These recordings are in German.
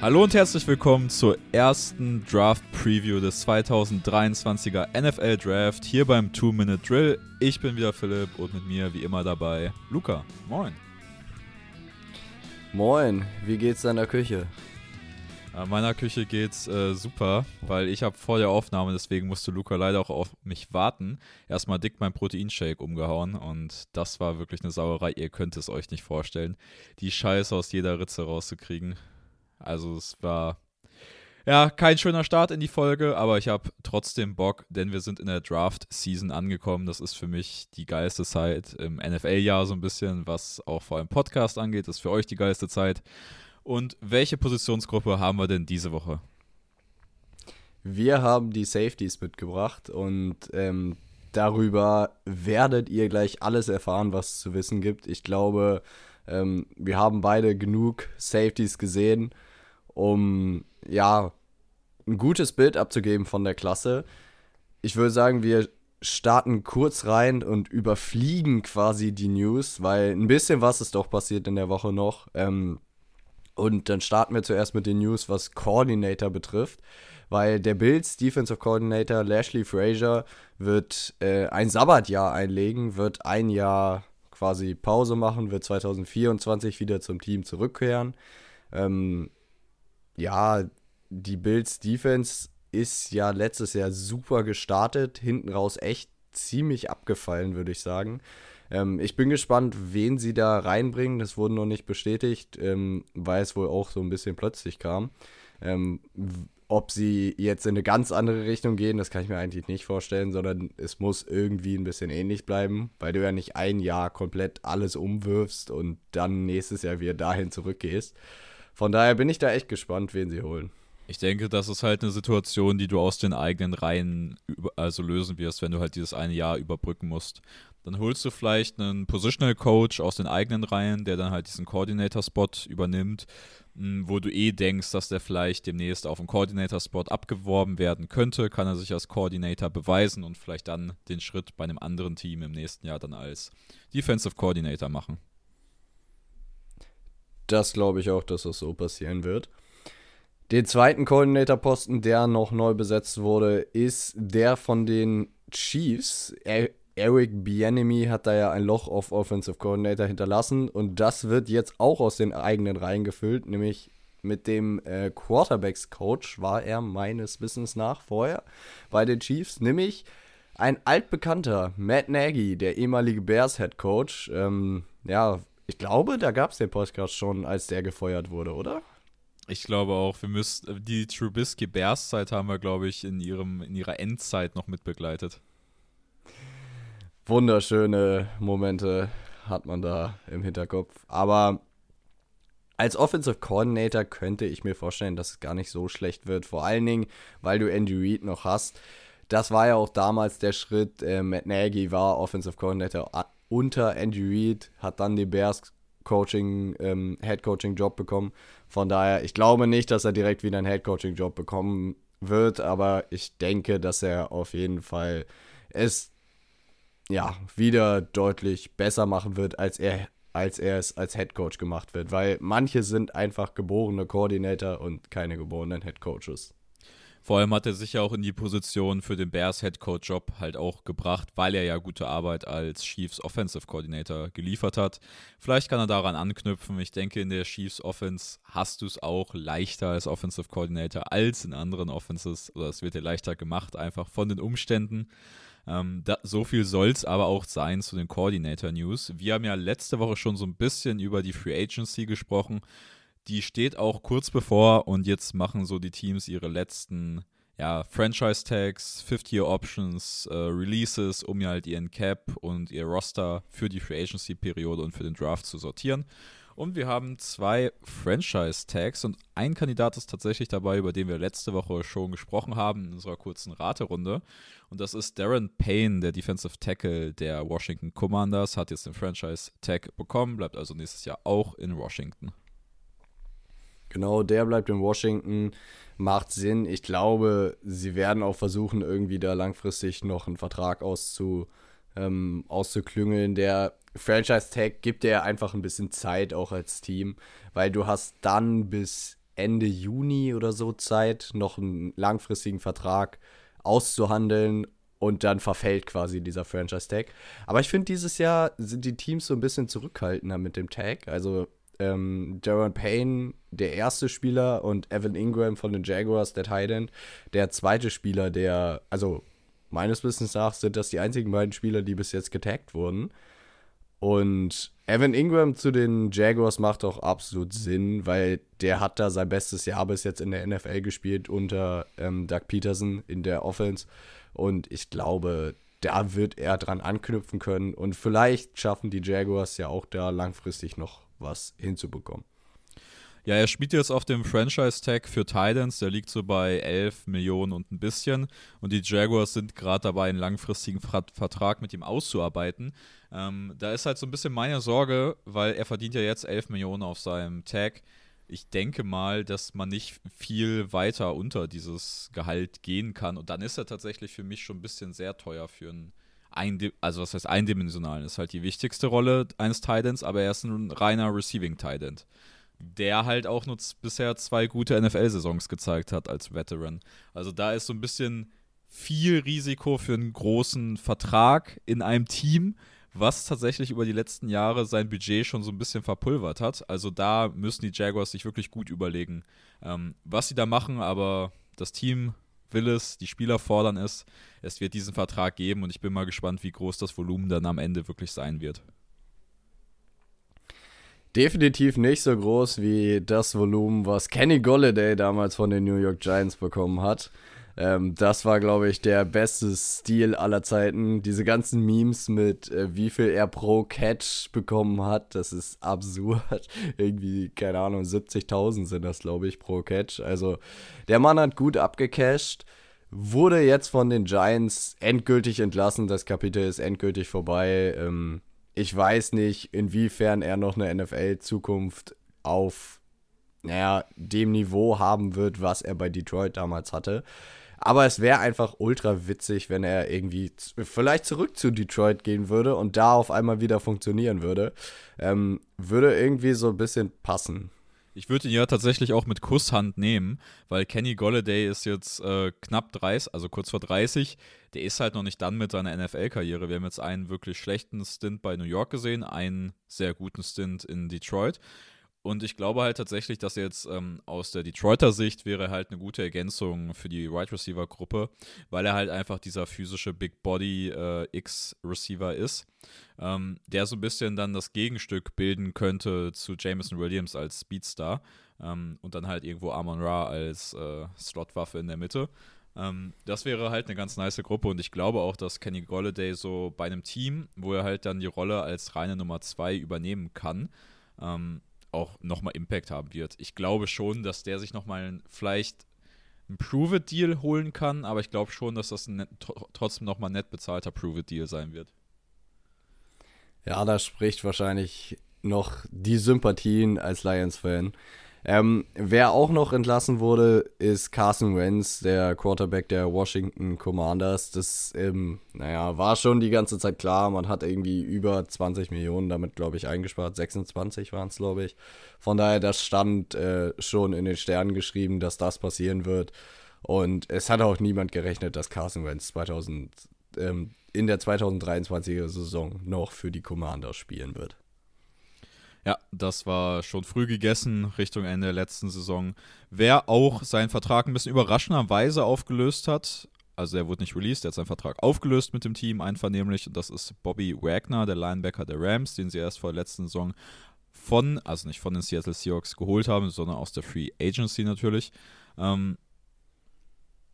Hallo und herzlich willkommen zur ersten Draft Preview des 2023er NFL Draft hier beim 2-Minute Drill. Ich bin wieder Philipp und mit mir wie immer dabei Luca. Moin. Moin, wie geht's deiner Küche? In äh, meiner Küche geht's äh, super, weil ich habe vor der Aufnahme, deswegen musste Luca leider auch auf mich warten, erstmal dick mein Proteinshake umgehauen und das war wirklich eine Sauerei. Ihr könnt es euch nicht vorstellen, die Scheiße aus jeder Ritze rauszukriegen. Also es war ja kein schöner Start in die Folge, aber ich habe trotzdem Bock, denn wir sind in der Draft-Season angekommen. Das ist für mich die geilste Zeit im NFL-Jahr so ein bisschen, was auch vor allem Podcast angeht. Das ist für euch die geilste Zeit. Und welche Positionsgruppe haben wir denn diese Woche? Wir haben die Safeties mitgebracht und ähm, darüber werdet ihr gleich alles erfahren, was es zu wissen gibt. Ich glaube, ähm, wir haben beide genug Safeties gesehen um ja ein gutes Bild abzugeben von der Klasse. Ich würde sagen, wir starten kurz rein und überfliegen quasi die News, weil ein bisschen was ist doch passiert in der Woche noch. Ähm, und dann starten wir zuerst mit den News, was Coordinator betrifft, weil der Bills Defensive Coordinator Lashley Frazier wird äh, ein Sabbatjahr einlegen, wird ein Jahr quasi Pause machen, wird 2024 wieder zum Team zurückkehren. Ähm, ja, die Bills Defense ist ja letztes Jahr super gestartet, hinten raus echt ziemlich abgefallen, würde ich sagen. Ähm, ich bin gespannt, wen sie da reinbringen. Das wurde noch nicht bestätigt, ähm, weil es wohl auch so ein bisschen plötzlich kam. Ähm, ob sie jetzt in eine ganz andere Richtung gehen, das kann ich mir eigentlich nicht vorstellen, sondern es muss irgendwie ein bisschen ähnlich bleiben, weil du ja nicht ein Jahr komplett alles umwirfst und dann nächstes Jahr wieder dahin zurückgehst. Von daher bin ich da echt gespannt, wen sie holen. Ich denke, das ist halt eine Situation, die du aus den eigenen Reihen also lösen wirst, wenn du halt dieses eine Jahr überbrücken musst. Dann holst du vielleicht einen Positional Coach aus den eigenen Reihen, der dann halt diesen Coordinator-Spot übernimmt, hm, wo du eh denkst, dass der vielleicht demnächst auf einen Coordinator-Spot abgeworben werden könnte, kann er sich als Coordinator beweisen und vielleicht dann den Schritt bei einem anderen Team im nächsten Jahr dann als Defensive Coordinator machen das glaube ich auch, dass das so passieren wird. Den zweiten Coordinator-Posten, der noch neu besetzt wurde, ist der von den Chiefs. Eric Bienemy hat da ja ein Loch auf Offensive Coordinator hinterlassen und das wird jetzt auch aus den eigenen Reihen gefüllt, nämlich mit dem äh, Quarterbacks-Coach war er meines Wissens nach vorher bei den Chiefs, nämlich ein altbekannter Matt Nagy, der ehemalige Bears-Head Coach. Ähm, ja, ich glaube, da gab es den Podcast schon, als der gefeuert wurde, oder? Ich glaube auch, wir müssen die Trubisky Bears Zeit haben wir, glaube ich, in ihrem in ihrer Endzeit noch mitbegleitet. Wunderschöne Momente hat man da im Hinterkopf, aber als Offensive Coordinator könnte ich mir vorstellen, dass es gar nicht so schlecht wird, vor allen Dingen, weil du Andy Reid noch hast. Das war ja auch damals der Schritt. Äh, Matt Nagy war Offensive Coordinator unter Andy Reid, hat dann den Bears Coaching, ähm, Head Coaching Job bekommen. Von daher, ich glaube nicht, dass er direkt wieder einen Head Coaching Job bekommen wird, aber ich denke, dass er auf jeden Fall es ja wieder deutlich besser machen wird, als er als er es als Head Coach gemacht wird, weil manche sind einfach geborene Koordinator und keine geborenen Head Coaches. Vor allem hat er sich ja auch in die Position für den Bears Head Coach Job halt auch gebracht, weil er ja gute Arbeit als Chiefs Offensive Coordinator geliefert hat. Vielleicht kann er daran anknüpfen. Ich denke, in der Chiefs Offense hast du es auch leichter als Offensive Coordinator als in anderen Offenses oder es wird dir leichter gemacht, einfach von den Umständen. Ähm, da, so viel soll es aber auch sein zu den Coordinator News. Wir haben ja letzte Woche schon so ein bisschen über die Free Agency gesprochen die steht auch kurz bevor und jetzt machen so die Teams ihre letzten ja, Franchise-Tags, 50-Year-Options, äh, Releases, um ja halt ihren Cap und ihr Roster für die Free Agency-Periode und für den Draft zu sortieren. Und wir haben zwei Franchise-Tags und ein Kandidat ist tatsächlich dabei, über den wir letzte Woche schon gesprochen haben in unserer kurzen Raterunde. Und das ist Darren Payne, der Defensive Tackle der Washington Commanders, hat jetzt den Franchise-Tag bekommen, bleibt also nächstes Jahr auch in Washington. Genau, der bleibt in Washington. Macht Sinn. Ich glaube, sie werden auch versuchen, irgendwie da langfristig noch einen Vertrag auszu, ähm, auszuklüngeln. Der Franchise-Tag gibt dir einfach ein bisschen Zeit auch als Team, weil du hast dann bis Ende Juni oder so Zeit, noch einen langfristigen Vertrag auszuhandeln und dann verfällt quasi dieser Franchise-Tag. Aber ich finde, dieses Jahr sind die Teams so ein bisschen zurückhaltender mit dem Tag. Also ähm, Jaron Payne, der erste Spieler, und Evan Ingram von den Jaguars, der Tight der zweite Spieler, der, also meines Wissens nach sind das die einzigen beiden Spieler, die bis jetzt getaggt wurden. Und Evan Ingram zu den Jaguars macht auch absolut Sinn, weil der hat da sein bestes Jahr bis jetzt in der NFL gespielt unter ähm, Doug Peterson in der Offense. Und ich glaube, da wird er dran anknüpfen können. Und vielleicht schaffen die Jaguars ja auch da langfristig noch was hinzubekommen. Ja, er spielt jetzt auf dem Franchise-Tag für Titans, der liegt so bei 11 Millionen und ein bisschen. Und die Jaguars sind gerade dabei, einen langfristigen Vertrag mit ihm auszuarbeiten. Ähm, da ist halt so ein bisschen meine Sorge, weil er verdient ja jetzt 11 Millionen auf seinem Tag. Ich denke mal, dass man nicht viel weiter unter dieses Gehalt gehen kann. Und dann ist er tatsächlich für mich schon ein bisschen sehr teuer für einen also was heißt eindimensionalen, ist halt die wichtigste Rolle eines Titans, aber er ist ein reiner Receiving Titan, der halt auch nur bisher zwei gute NFL-Saisons gezeigt hat als Veteran. Also da ist so ein bisschen viel Risiko für einen großen Vertrag in einem Team, was tatsächlich über die letzten Jahre sein Budget schon so ein bisschen verpulvert hat. Also da müssen die Jaguars sich wirklich gut überlegen, ähm, was sie da machen, aber das Team will es, die Spieler fordern es. Es wird diesen Vertrag geben und ich bin mal gespannt, wie groß das Volumen dann am Ende wirklich sein wird. Definitiv nicht so groß wie das Volumen, was Kenny Golladay damals von den New York Giants bekommen hat. Ähm, das war, glaube ich, der beste Stil aller Zeiten. Diese ganzen Memes mit, äh, wie viel er pro Catch bekommen hat, das ist absurd. Irgendwie, keine Ahnung, 70.000 sind das, glaube ich, pro Catch. Also, der Mann hat gut abgecasht. Wurde jetzt von den Giants endgültig entlassen. Das Kapitel ist endgültig vorbei. Ähm, ich weiß nicht, inwiefern er noch eine NFL-Zukunft auf naja, dem Niveau haben wird, was er bei Detroit damals hatte. Aber es wäre einfach ultra witzig, wenn er irgendwie vielleicht zurück zu Detroit gehen würde und da auf einmal wieder funktionieren würde. Ähm, würde irgendwie so ein bisschen passen. Ich würde ihn ja tatsächlich auch mit Kusshand nehmen, weil Kenny Golladay ist jetzt äh, knapp 30, also kurz vor 30. Der ist halt noch nicht dann mit seiner NFL-Karriere. Wir haben jetzt einen wirklich schlechten Stint bei New York gesehen, einen sehr guten Stint in Detroit. Und ich glaube halt tatsächlich, dass jetzt ähm, aus der Detroiter Sicht wäre halt eine gute Ergänzung für die Wide Receiver Gruppe, weil er halt einfach dieser physische Big Body äh, X Receiver ist, ähm, der so ein bisschen dann das Gegenstück bilden könnte zu Jameson Williams als Speedstar ähm, und dann halt irgendwo Amon Ra als äh, Slotwaffe in der Mitte. Ähm, das wäre halt eine ganz nice Gruppe und ich glaube auch, dass Kenny Golladay so bei einem Team, wo er halt dann die Rolle als reine Nummer 2 übernehmen kann, ähm, auch nochmal Impact haben wird. Ich glaube schon, dass der sich nochmal vielleicht ein Prove-It-Deal holen kann, aber ich glaube schon, dass das ein trotzdem nochmal nett bezahlter Prove-It-Deal sein wird. Ja, da spricht wahrscheinlich noch die Sympathien als Lions-Fan. Ähm, wer auch noch entlassen wurde, ist Carson Wentz, der Quarterback der Washington Commanders. Das, ähm, naja, war schon die ganze Zeit klar. Man hat irgendwie über 20 Millionen damit, glaube ich, eingespart. 26 waren es, glaube ich. Von daher, das stand äh, schon in den Sternen geschrieben, dass das passieren wird. Und es hat auch niemand gerechnet, dass Carson Wentz 2000, ähm, in der 2023er Saison noch für die Commanders spielen wird. Ja, das war schon früh gegessen Richtung Ende der letzten Saison. Wer auch seinen Vertrag ein bisschen überraschenderweise aufgelöst hat, also er wurde nicht released, er hat seinen Vertrag aufgelöst mit dem Team einvernehmlich und das ist Bobby Wagner, der Linebacker der Rams, den sie erst vor der letzten Saison von, also nicht von den Seattle Seahawks geholt haben, sondern aus der Free Agency natürlich. Ähm,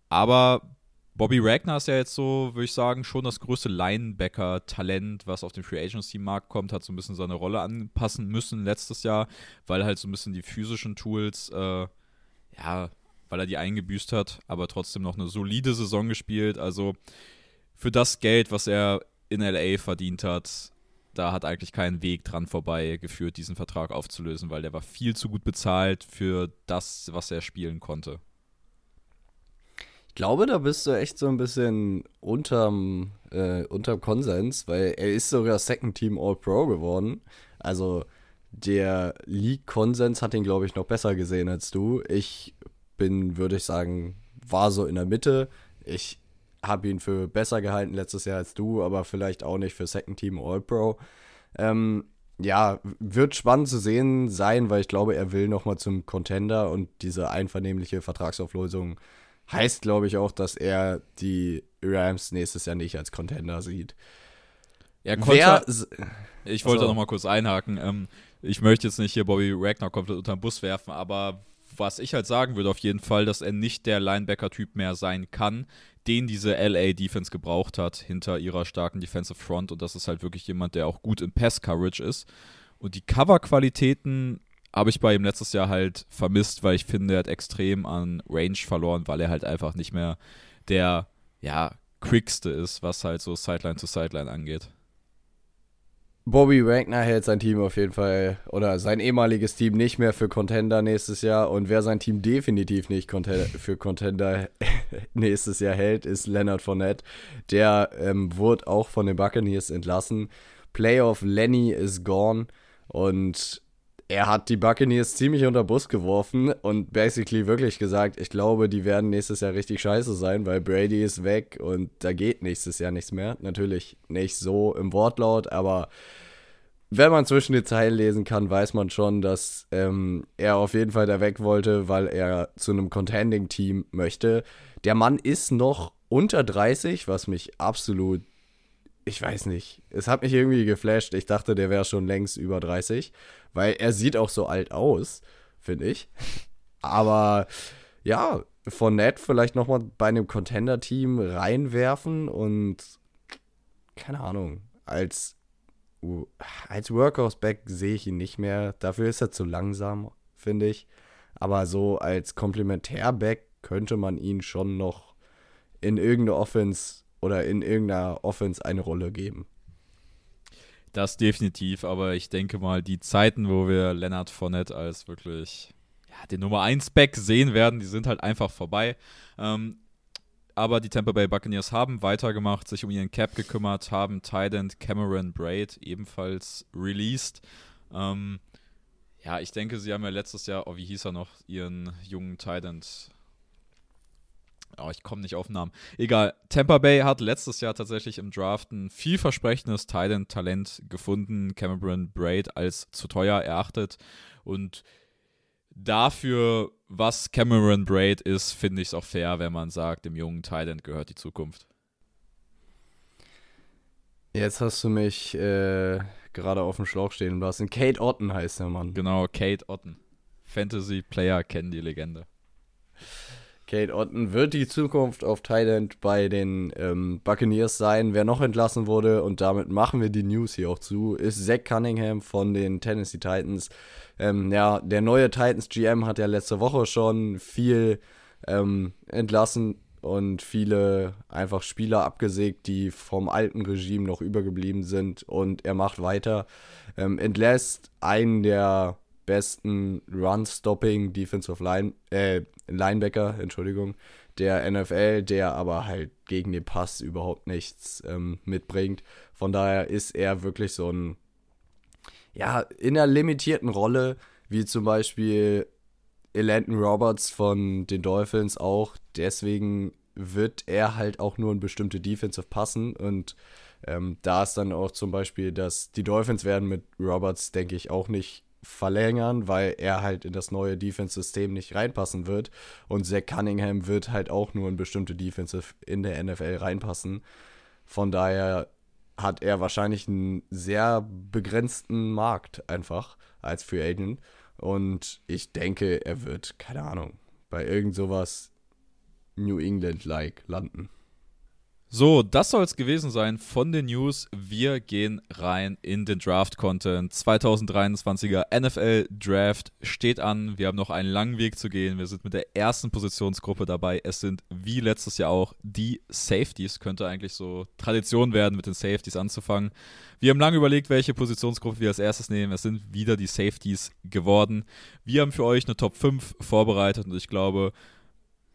aber Bobby Ragnar ist ja jetzt so, würde ich sagen, schon das größte Linebacker-Talent, was auf den Free Agency-Markt kommt, hat so ein bisschen seine Rolle anpassen müssen letztes Jahr, weil halt so ein bisschen die physischen Tools, äh, ja, weil er die eingebüßt hat, aber trotzdem noch eine solide Saison gespielt. Also für das Geld, was er in LA verdient hat, da hat eigentlich kein Weg dran vorbei geführt, diesen Vertrag aufzulösen, weil der war viel zu gut bezahlt für das, was er spielen konnte. Ich glaube, da bist du echt so ein bisschen unterm, äh, unterm Konsens, weil er ist sogar Second Team All-Pro geworden. Also der League-Konsens hat ihn, glaube ich, noch besser gesehen als du. Ich bin, würde ich sagen, war so in der Mitte. Ich habe ihn für besser gehalten letztes Jahr als du, aber vielleicht auch nicht für Second Team All-Pro. Ähm, ja, wird spannend zu sehen sein, weil ich glaube, er will nochmal zum Contender und diese einvernehmliche Vertragsauflösung heißt, glaube ich, auch, dass er die Rams nächstes Jahr nicht als Contender sieht. Ja, Wer, ich wollte also, noch mal kurz einhaken. Ähm, ich möchte jetzt nicht hier Bobby Ragnar komplett unter den Bus werfen, aber was ich halt sagen würde auf jeden Fall, dass er nicht der Linebacker-Typ mehr sein kann, den diese LA-Defense gebraucht hat hinter ihrer starken Defensive Front und das ist halt wirklich jemand, der auch gut in Pass-Coverage ist. Und die Cover-Qualitäten habe ich bei ihm letztes Jahr halt vermisst, weil ich finde, er hat extrem an Range verloren, weil er halt einfach nicht mehr der, ja, quickste ist, was halt so Sideline zu Sideline angeht. Bobby Wagner hält sein Team auf jeden Fall oder sein ehemaliges Team nicht mehr für Contender nächstes Jahr und wer sein Team definitiv nicht für Contender nächstes Jahr hält, ist Leonard Fournette. Der ähm, wurde auch von den Buccaneers entlassen. Playoff Lenny is gone und er hat die Buccaneers ziemlich unter Bus geworfen und basically wirklich gesagt, ich glaube, die werden nächstes Jahr richtig scheiße sein, weil Brady ist weg und da geht nächstes Jahr nichts mehr. Natürlich nicht so im Wortlaut, aber wenn man zwischen die Zeilen lesen kann, weiß man schon, dass ähm, er auf jeden Fall da weg wollte, weil er zu einem Contending-Team möchte. Der Mann ist noch unter 30, was mich absolut ich weiß nicht. Es hat mich irgendwie geflasht. Ich dachte, der wäre schon längst über 30, weil er sieht auch so alt aus, finde ich. Aber ja, von Ned vielleicht nochmal bei einem Contender-Team reinwerfen und keine Ahnung, als, als Workhouse-Back sehe ich ihn nicht mehr. Dafür ist er zu langsam, finde ich. Aber so als Komplementär-Back könnte man ihn schon noch in irgendeine Offense oder in irgendeiner Offense eine Rolle geben. Das definitiv, aber ich denke mal, die Zeiten, wo wir Leonard Fournette als wirklich ja, den Nummer 1 Back sehen werden, die sind halt einfach vorbei. Ähm, aber die Tampa Bay Buccaneers haben weitergemacht, sich um ihren Cap gekümmert, haben Tident Cameron Braid ebenfalls released. Ähm, ja, ich denke, sie haben ja letztes Jahr, oh, wie hieß er noch, ihren jungen Tident Oh, ich komme nicht auf Namen. Egal. Tampa Bay hat letztes Jahr tatsächlich im Draft ein vielversprechendes Talent gefunden. Cameron Braid als zu teuer erachtet. Und dafür, was Cameron Braid ist, finde ich es auch fair, wenn man sagt, dem jungen Talent gehört die Zukunft. Jetzt hast du mich äh, gerade auf dem Schlauch stehen lassen. Kate Otten heißt der Mann. Genau, Kate Otten. Fantasy-Player kennen die Legende. Kate Otten wird die Zukunft auf Thailand bei den ähm, Buccaneers sein. Wer noch entlassen wurde, und damit machen wir die News hier auch zu, ist Zach Cunningham von den Tennessee Titans. Ähm, ja, der neue Titans GM hat ja letzte Woche schon viel ähm, entlassen und viele einfach Spieler abgesägt, die vom alten Regime noch übergeblieben sind. Und er macht weiter, ähm, entlässt einen der besten Run-Stopping Defensive Line, äh, Linebacker, Entschuldigung, der NFL, der aber halt gegen den Pass überhaupt nichts ähm, mitbringt. Von daher ist er wirklich so ein, ja, in einer limitierten Rolle, wie zum Beispiel Elandon Roberts von den Dolphins auch. Deswegen wird er halt auch nur in bestimmte Defensive passen und ähm, da ist dann auch zum Beispiel, dass die Dolphins werden mit Roberts, denke ich, auch nicht verlängern, weil er halt in das neue Defense-System nicht reinpassen wird. Und Zach Cunningham wird halt auch nur in bestimmte Defensive in der NFL reinpassen. Von daher hat er wahrscheinlich einen sehr begrenzten Markt einfach als Free Agent. Und ich denke, er wird, keine Ahnung, bei irgend sowas New England-like landen. So, das soll es gewesen sein von den News. Wir gehen rein in den Draft-Content. 2023er NFL Draft steht an. Wir haben noch einen langen Weg zu gehen. Wir sind mit der ersten Positionsgruppe dabei. Es sind wie letztes Jahr auch die Safeties. Könnte eigentlich so Tradition werden, mit den Safeties anzufangen. Wir haben lange überlegt, welche Positionsgruppe wir als erstes nehmen. Es sind wieder die Safeties geworden. Wir haben für euch eine Top 5 vorbereitet und ich glaube,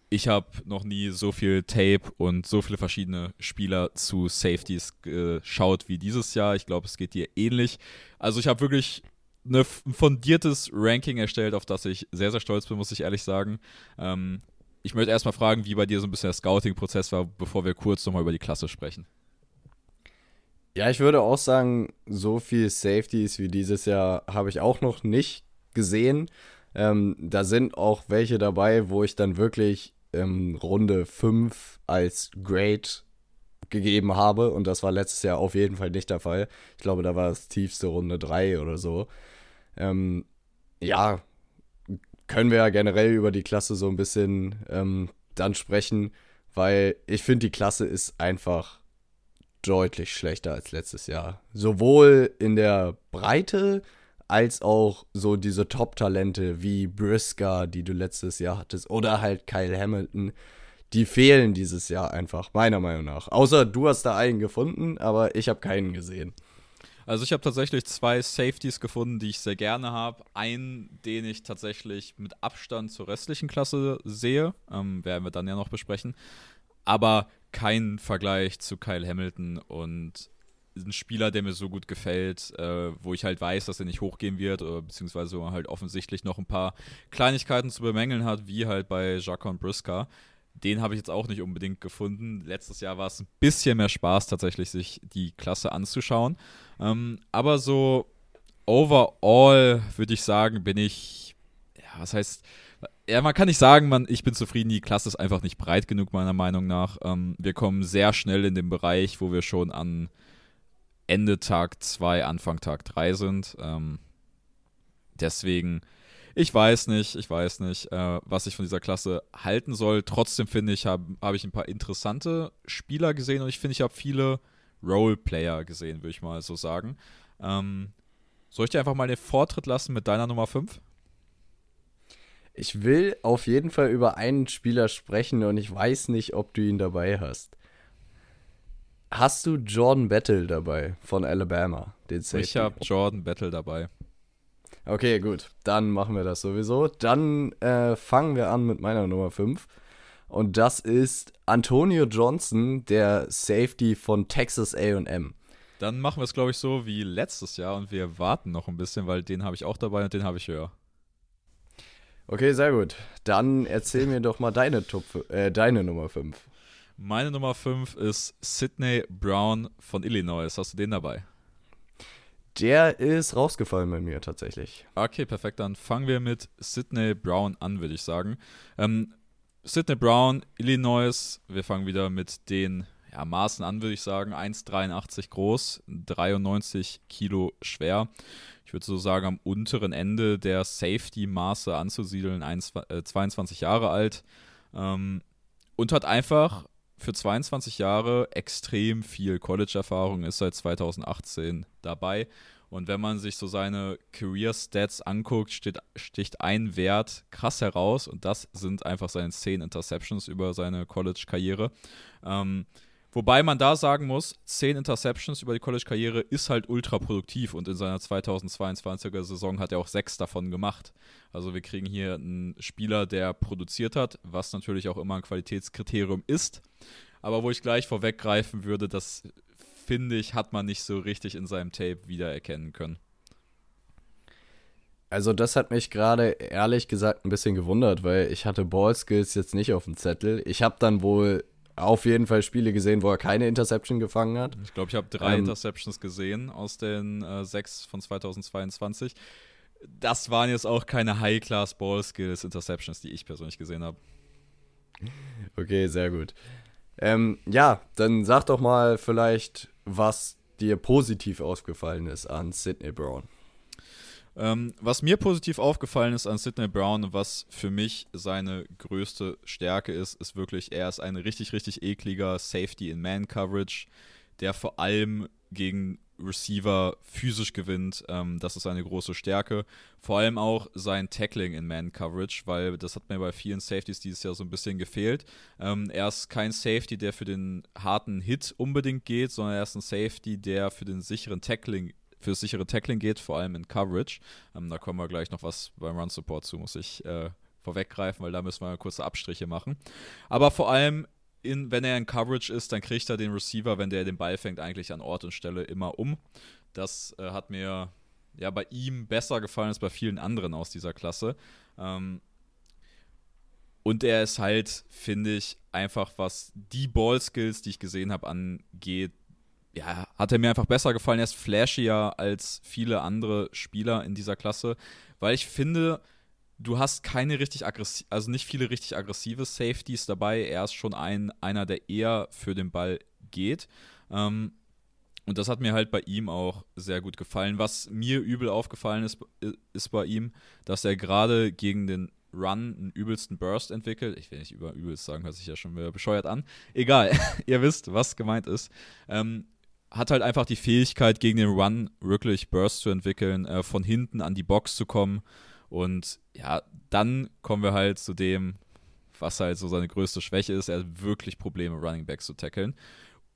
ich habe noch nie so viel Tape und so viele verschiedene Spieler zu Safeties geschaut wie dieses Jahr. Ich glaube, es geht dir ähnlich. Also ich habe wirklich eine, ein fundiertes Ranking erstellt, auf das ich sehr, sehr stolz bin, muss ich ehrlich sagen. Ähm, ich möchte erstmal fragen, wie bei dir so ein bisschen der Scouting-Prozess war, bevor wir kurz nochmal über die Klasse sprechen. Ja, ich würde auch sagen, so viel Safeties wie dieses Jahr habe ich auch noch nicht gesehen. Ähm, da sind auch welche dabei, wo ich dann wirklich ähm, Runde 5 als Great gegeben habe. Und das war letztes Jahr auf jeden Fall nicht der Fall. Ich glaube, da war es tiefste Runde 3 oder so. Ähm, ja, können wir ja generell über die Klasse so ein bisschen ähm, dann sprechen, weil ich finde, die Klasse ist einfach deutlich schlechter als letztes Jahr. Sowohl in der Breite als auch so diese Top-Talente wie Brisker, die du letztes Jahr hattest, oder halt Kyle Hamilton, die fehlen dieses Jahr einfach, meiner Meinung nach. Außer du hast da einen gefunden, aber ich habe keinen gesehen. Also ich habe tatsächlich zwei Safeties gefunden, die ich sehr gerne habe. Einen, den ich tatsächlich mit Abstand zur restlichen Klasse sehe, ähm, werden wir dann ja noch besprechen. Aber kein Vergleich zu Kyle Hamilton und ein Spieler, der mir so gut gefällt, äh, wo ich halt weiß, dass er nicht hochgehen wird, oder beziehungsweise halt offensichtlich noch ein paar Kleinigkeiten zu bemängeln hat, wie halt bei Jacon Brisker. Den habe ich jetzt auch nicht unbedingt gefunden. Letztes Jahr war es ein bisschen mehr Spaß, tatsächlich sich die Klasse anzuschauen. Ähm, aber so overall würde ich sagen, bin ich, ja, was heißt, ja, man kann nicht sagen, man, ich bin zufrieden, die Klasse ist einfach nicht breit genug, meiner Meinung nach. Ähm, wir kommen sehr schnell in den Bereich, wo wir schon an Ende Tag 2, Anfang Tag 3 sind. Ähm, deswegen, ich weiß nicht, ich weiß nicht, äh, was ich von dieser Klasse halten soll. Trotzdem finde ich, habe hab ich ein paar interessante Spieler gesehen und ich finde, ich habe viele Roleplayer gesehen, würde ich mal so sagen. Ähm, soll ich dir einfach mal den Vortritt lassen mit deiner Nummer 5? Ich will auf jeden Fall über einen Spieler sprechen und ich weiß nicht, ob du ihn dabei hast. Hast du Jordan Battle dabei von Alabama? Den Safety? Ich habe Jordan Battle dabei. Okay, gut. Dann machen wir das sowieso. Dann äh, fangen wir an mit meiner Nummer 5. Und das ist Antonio Johnson, der Safety von Texas AM. Dann machen wir es, glaube ich, so wie letztes Jahr und wir warten noch ein bisschen, weil den habe ich auch dabei und den habe ich höher. Okay, sehr gut. Dann erzähl mir doch mal deine, Top, äh, deine Nummer 5. Meine Nummer 5 ist Sidney Brown von Illinois. Hast du den dabei? Der ist rausgefallen bei mir tatsächlich. Okay, perfekt. Dann fangen wir mit Sidney Brown an, würde ich sagen. Ähm, Sidney Brown, Illinois. Wir fangen wieder mit den ja, Maßen an, würde ich sagen. 1,83 groß, 93 Kilo schwer. Ich würde so sagen, am unteren Ende der Safety-Maße anzusiedeln, 1, äh, 22 Jahre alt. Ähm, und hat einfach für 22 Jahre extrem viel College-Erfahrung, ist seit 2018 dabei. Und wenn man sich so seine Career-Stats anguckt, steht, sticht ein Wert krass heraus und das sind einfach seine 10 Interceptions über seine College-Karriere. Ähm, wobei man da sagen muss, 10 Interceptions über die College-Karriere ist halt ultra produktiv und in seiner 2022er Saison hat er auch 6 davon gemacht. Also wir kriegen hier einen Spieler, der produziert hat, was natürlich auch immer ein Qualitätskriterium ist. Aber wo ich gleich vorweggreifen würde, das finde ich, hat man nicht so richtig in seinem Tape wiedererkennen können. Also das hat mich gerade ehrlich gesagt ein bisschen gewundert, weil ich hatte Ballskills jetzt nicht auf dem Zettel. Ich habe dann wohl auf jeden Fall Spiele gesehen, wo er keine Interception gefangen hat. Ich glaube, ich habe drei ähm, Interceptions gesehen aus den äh, sechs von 2022 das waren jetzt auch keine High-Class Ball Skills Interceptions, die ich persönlich gesehen habe. Okay, sehr gut. Ähm, ja, dann sag doch mal vielleicht, was dir positiv aufgefallen ist an Sidney Brown. Ähm, was mir positiv aufgefallen ist an Sidney Brown was für mich seine größte Stärke ist, ist wirklich, er ist ein richtig, richtig ekliger Safety in Man Coverage, der vor allem gegen Receiver physisch gewinnt. Ähm, das ist eine große Stärke. Vor allem auch sein Tackling in Man-Coverage, weil das hat mir bei vielen Safeties dieses Jahr so ein bisschen gefehlt. Ähm, er ist kein Safety, der für den harten Hit unbedingt geht, sondern er ist ein Safety, der für den sicheren Tackling für sichere Tackling geht, vor allem in Coverage. Ähm, da kommen wir gleich noch was beim Run Support zu, muss ich äh, vorweggreifen, weil da müssen wir kurze Abstriche machen. Aber vor allem in, wenn er in Coverage ist, dann kriegt er den Receiver, wenn der den Ball fängt, eigentlich an Ort und Stelle immer um. Das äh, hat mir ja bei ihm besser gefallen als bei vielen anderen aus dieser Klasse. Ähm, und er ist halt, finde ich, einfach was die Ball-Skills, die ich gesehen habe, angeht, ja, hat er mir einfach besser gefallen. Er ist flashier als viele andere Spieler in dieser Klasse, weil ich finde, du hast keine richtig aggressiv, also nicht viele richtig aggressive Safeties dabei. Er ist schon ein, einer, der eher für den Ball geht. Ähm, und das hat mir halt bei ihm auch sehr gut gefallen. Was mir übel aufgefallen ist, ist bei ihm, dass er gerade gegen den Run einen übelsten Burst entwickelt. Ich will nicht über übelst sagen, hört sich ja schon wieder bescheuert an. Egal, ihr wisst, was gemeint ist. Ähm, hat halt einfach die Fähigkeit, gegen den Run wirklich Burst zu entwickeln, äh, von hinten an die Box zu kommen. Und ja, dann kommen wir halt zu dem, was halt so seine größte Schwäche ist. Er hat wirklich Probleme, Running Backs zu tackeln.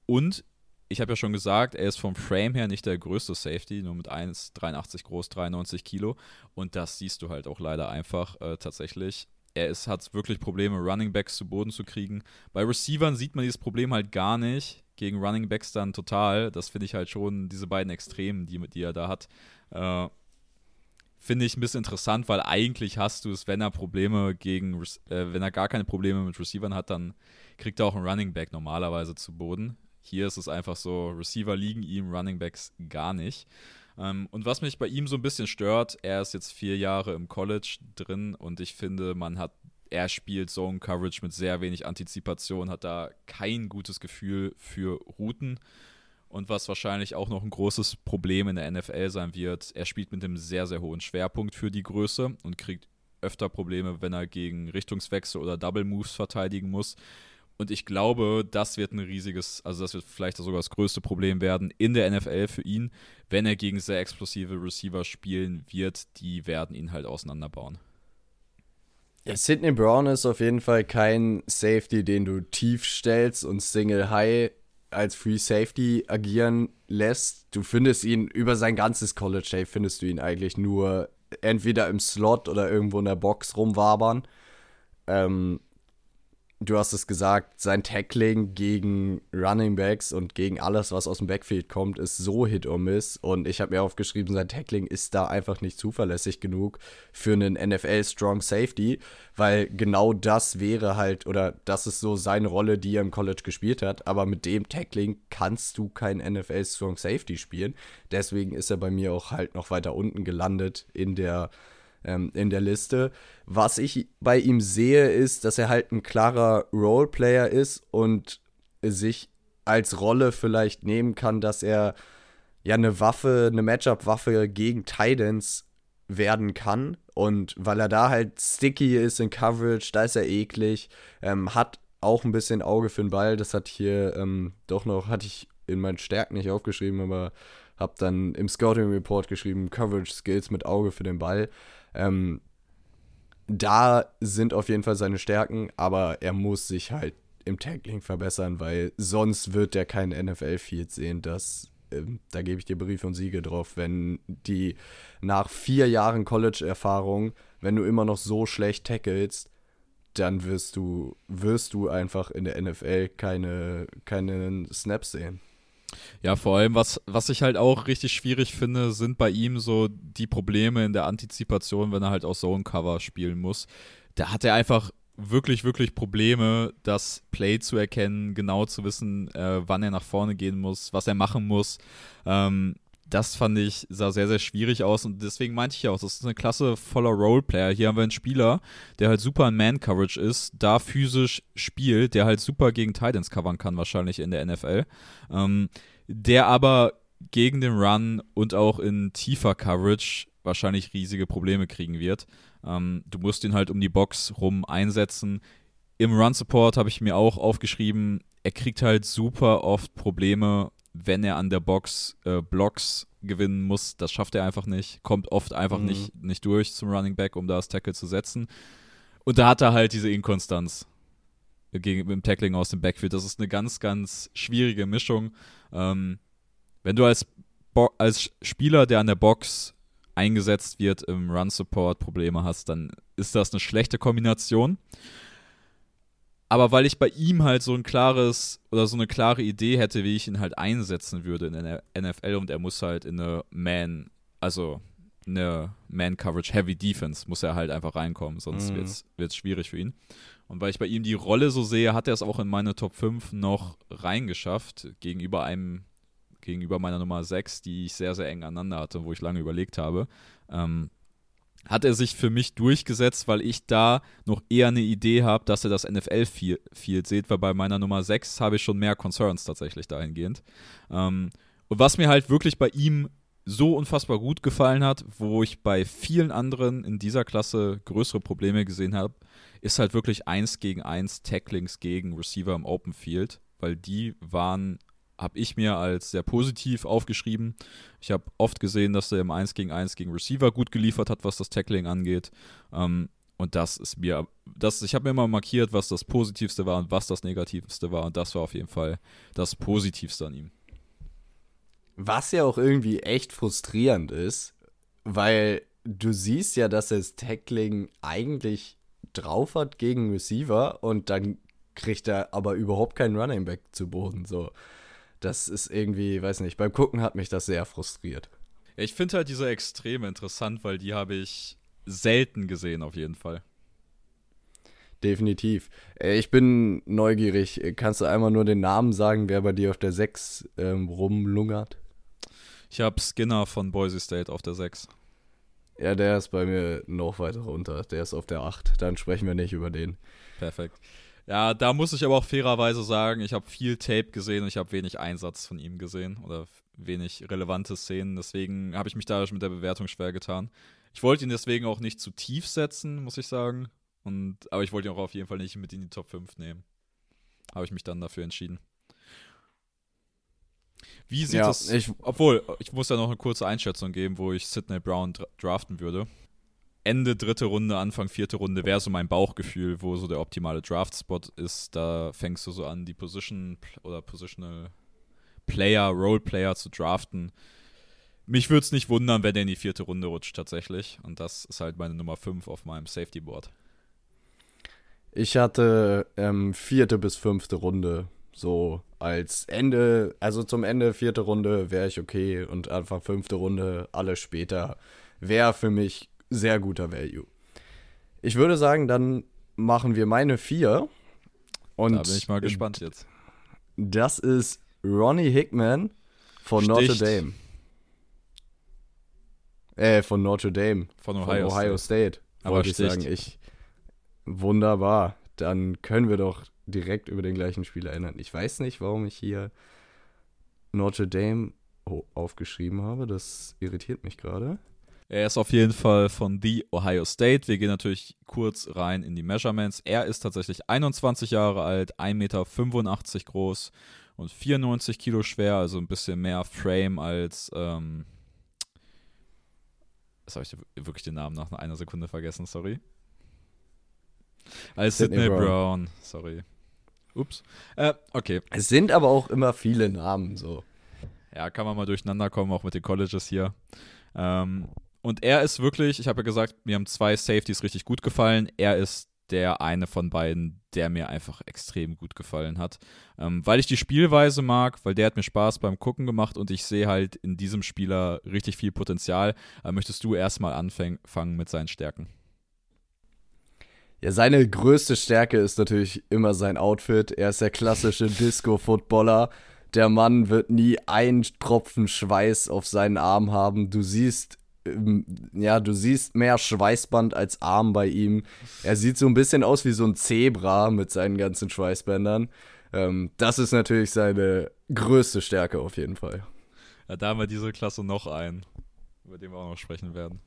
Und ich habe ja schon gesagt, er ist vom Frame her nicht der größte Safety, nur mit 1,83 groß, 93 Kilo. Und das siehst du halt auch leider einfach äh, tatsächlich. Er ist, hat wirklich Probleme, Running Backs zu Boden zu kriegen. Bei Receivern sieht man dieses Problem halt gar nicht. Gegen Running Backs dann total. Das finde ich halt schon, diese beiden Extremen, die, die er da hat. Äh, finde ich ein bisschen interessant, weil eigentlich hast du es, wenn er Probleme gegen, äh, wenn er gar keine Probleme mit Receivern hat, dann kriegt er auch einen Running Back normalerweise zu Boden. Hier ist es einfach so, Receiver liegen ihm, Running Backs gar nicht. Ähm, und was mich bei ihm so ein bisschen stört, er ist jetzt vier Jahre im College drin und ich finde, man hat, er spielt Zone Coverage mit sehr wenig Antizipation, hat da kein gutes Gefühl für Routen. Und was wahrscheinlich auch noch ein großes Problem in der NFL sein wird, er spielt mit einem sehr, sehr hohen Schwerpunkt für die Größe und kriegt öfter Probleme, wenn er gegen Richtungswechsel oder Double Moves verteidigen muss. Und ich glaube, das wird ein riesiges, also das wird vielleicht sogar das größte Problem werden in der NFL für ihn, wenn er gegen sehr explosive Receiver spielen wird. Die werden ihn halt auseinanderbauen. Ja, Sidney Brown ist auf jeden Fall kein Safety, den du tief stellst und Single High als Free Safety agieren lässt. Du findest ihn über sein ganzes College Day, findest du ihn eigentlich nur entweder im Slot oder irgendwo in der Box rumwabern. Ähm, du hast es gesagt, sein Tackling gegen Running Backs und gegen alles, was aus dem Backfield kommt, ist so Hit or Miss. Und ich habe mir aufgeschrieben, sein Tackling ist da einfach nicht zuverlässig genug für einen NFL Strong Safety, weil genau das wäre halt, oder das ist so seine Rolle, die er im College gespielt hat. Aber mit dem Tackling kannst du kein NFL Strong Safety spielen. Deswegen ist er bei mir auch halt noch weiter unten gelandet in der ähm, in der Liste. Was ich bei ihm sehe, ist, dass er halt ein klarer Roleplayer ist und sich als Rolle vielleicht nehmen kann, dass er ja eine Waffe, eine Matchup-Waffe gegen Titans werden kann. Und weil er da halt sticky ist in Coverage, da ist er eklig, ähm, hat auch ein bisschen Auge für den Ball. Das hat hier ähm, doch noch, hatte ich in meinen Stärken nicht aufgeschrieben, aber habe dann im Scouting Report geschrieben, Coverage Skills mit Auge für den Ball. Ähm, da sind auf jeden Fall seine Stärken, aber er muss sich halt im Tackling verbessern, weil sonst wird er kein NFL-Field sehen. Das, ähm, da gebe ich dir Brief und Siege drauf. Wenn die nach vier Jahren College-Erfahrung, wenn du immer noch so schlecht tackelst, dann wirst du, wirst du einfach in der NFL keine, keinen Snaps sehen. Ja, vor allem, was, was ich halt auch richtig schwierig finde, sind bei ihm so die Probleme in der Antizipation, wenn er halt aus Zone-Cover spielen muss. Da hat er einfach wirklich, wirklich Probleme, das Play zu erkennen, genau zu wissen, äh, wann er nach vorne gehen muss, was er machen muss. Ähm, das fand ich, sah sehr, sehr schwierig aus und deswegen meinte ich ja auch, das ist eine Klasse voller Roleplayer. Hier haben wir einen Spieler, der halt super in Man-Coverage ist, da physisch spielt, der halt super gegen Titans covern kann, wahrscheinlich in der NFL. Ähm, der aber gegen den Run und auch in tiefer Coverage wahrscheinlich riesige Probleme kriegen wird. Ähm, du musst ihn halt um die Box rum einsetzen. Im Run-Support habe ich mir auch aufgeschrieben, er kriegt halt super oft Probleme wenn er an der Box äh, Blocks gewinnen muss, das schafft er einfach nicht. Kommt oft einfach mhm. nicht, nicht durch zum Running Back, um da das Tackle zu setzen. Und da hat er halt diese Inkonstanz gegen, im Tackling aus dem Backfield. Das ist eine ganz, ganz schwierige Mischung. Ähm, wenn du als, Bo als Spieler, der an der Box eingesetzt wird, im Run-Support Probleme hast, dann ist das eine schlechte Kombination. Aber weil ich bei ihm halt so ein klares oder so eine klare Idee hätte, wie ich ihn halt einsetzen würde in der NFL und er muss halt in eine Man, also eine Man-Coverage-Heavy-Defense muss er halt einfach reinkommen, sonst Mhm. wird es schwierig für ihn. Und weil ich bei ihm die Rolle so sehe, hat er es auch in meine Top 5 noch reingeschafft, gegenüber einem, gegenüber meiner Nummer 6, die ich sehr, sehr eng aneinander hatte, wo ich lange überlegt habe. Ähm, hat er sich für mich durchgesetzt, weil ich da noch eher eine Idee habe, dass er das NFL-Field sieht, weil bei meiner Nummer 6 habe ich schon mehr Concerns tatsächlich dahingehend. Ähm, und was mir halt wirklich bei ihm so unfassbar gut gefallen hat, wo ich bei vielen anderen in dieser Klasse größere Probleme gesehen habe, ist halt wirklich 1 gegen 1 Tacklings gegen Receiver im Open Field, weil die waren, habe ich mir als sehr positiv aufgeschrieben. Ich habe oft gesehen, dass er im 1 gegen 1 gegen Receiver gut geliefert hat, was das Tackling angeht. Ähm, und das ist mir, das, ich habe mir immer markiert, was das Positivste war und was das Negativste war. Und das war auf jeden Fall das Positivste an ihm. Was ja auch irgendwie echt frustrierend ist, weil du siehst ja, dass er das Tackling eigentlich drauf hat gegen Receiver und dann kriegt er aber überhaupt keinen Running Back zu Boden. So, das ist irgendwie, weiß nicht, beim Gucken hat mich das sehr frustriert. Ja, ich finde halt diese Extreme interessant, weil die habe ich selten gesehen, auf jeden Fall. Definitiv. Äh, Ich bin neugierig. Kannst du einmal nur den Namen sagen, wer bei dir auf der 6 ähm, rumlungert? Ich habe Skinner von Boise State auf der 6. Ja, der ist bei mir noch weiter runter. Der ist auf der 8. Dann sprechen wir nicht über den. Perfekt. Ja, da muss ich aber auch fairerweise sagen, ich habe viel Tape gesehen und ich habe wenig Einsatz von ihm gesehen oder wenig relevante Szenen. Deswegen habe ich mich da mit der Bewertung schwer getan. Ich wollte ihn deswegen auch nicht zu tief setzen, muss ich sagen. Und, aber ich wollte ihn auch auf jeden Fall nicht mit in die Top 5 nehmen. Habe ich mich dann dafür entschieden. Wie sieht Ja, es. ich- Obwohl, ich muss ja noch eine kurze Einschätzung geben, wo ich Sidney Brown dra draften würde. Ende dritte Runde, Anfang vierte Runde wäre so mein Bauchgefühl, wo so der optimale Draft-Spot ist. Da fängst du so an, die Position oder Positional Player, Role-Player zu draften. Mich würde es nicht wundern, wenn der in die vierte Runde rutscht tatsächlich. Und das ist halt meine Nummer 5 auf meinem Safety-Board. Ich hatte ähm, vierte bis fünfte Runde so als Ende, also zum Ende vierte Runde wäre ich okay und Anfang fünfte Runde, alles später, wäre für mich sehr guter Value. Ich würde sagen, dann machen wir meine vier. Und da bin ich mal gespannt jetzt. Das ist Ronnie Hickman von Sticht. Notre Dame. Äh, von Notre Dame. Von Von Ohio, Ohio, State. State. Aber ich sticht. sagen. Ich, wunderbar. Dann können wir doch direkt über den gleichen Spieler erinnern. Ich weiß nicht, warum ich hier Notre Dame oh, aufgeschrieben habe. Das irritiert mich gerade. Er ist auf jeden Fall von The Ohio State. Wir gehen natürlich kurz rein in die Measurements. Er ist tatsächlich 21 Jahre alt, 1,85 Meter groß und 94 Kilo schwer, also ein bisschen mehr Frame als. Ähm Jetzt habe ich wirklich den Namen nach einer Sekunde vergessen, sorry. Als Sidney Brown. Brown. sorry. Ups. Äh, okay. Es sind aber auch immer viele Namen so. Ja, kann man mal durcheinander kommen, auch mit den Colleges hier. Ähm, und er ist wirklich, ich habe ja gesagt, mir haben zwei Safeties richtig gut gefallen. Er ist der eine von beiden, der mir einfach extrem gut gefallen hat. Ähm, weil ich die Spielweise mag, weil der hat mir Spaß beim Gucken gemacht und ich sehe halt in diesem Spieler richtig viel Potenzial. Äh, möchtest du erstmal anfangen mit seinen Stärken? Ja, seine größte Stärke ist natürlich immer sein Outfit. Er ist der klassische Disco-Footballer. Der Mann wird nie einen Tropfen Schweiß auf seinen Arm haben. Du siehst, ja, du siehst mehr Schweißband als Arm bei ihm. Er sieht so ein bisschen aus wie so ein Zebra mit seinen ganzen Schweißbändern. Ähm, das ist natürlich seine größte Stärke auf jeden Fall. Ja, da haben wir diese Klasse noch einen, über den wir auch noch sprechen werden.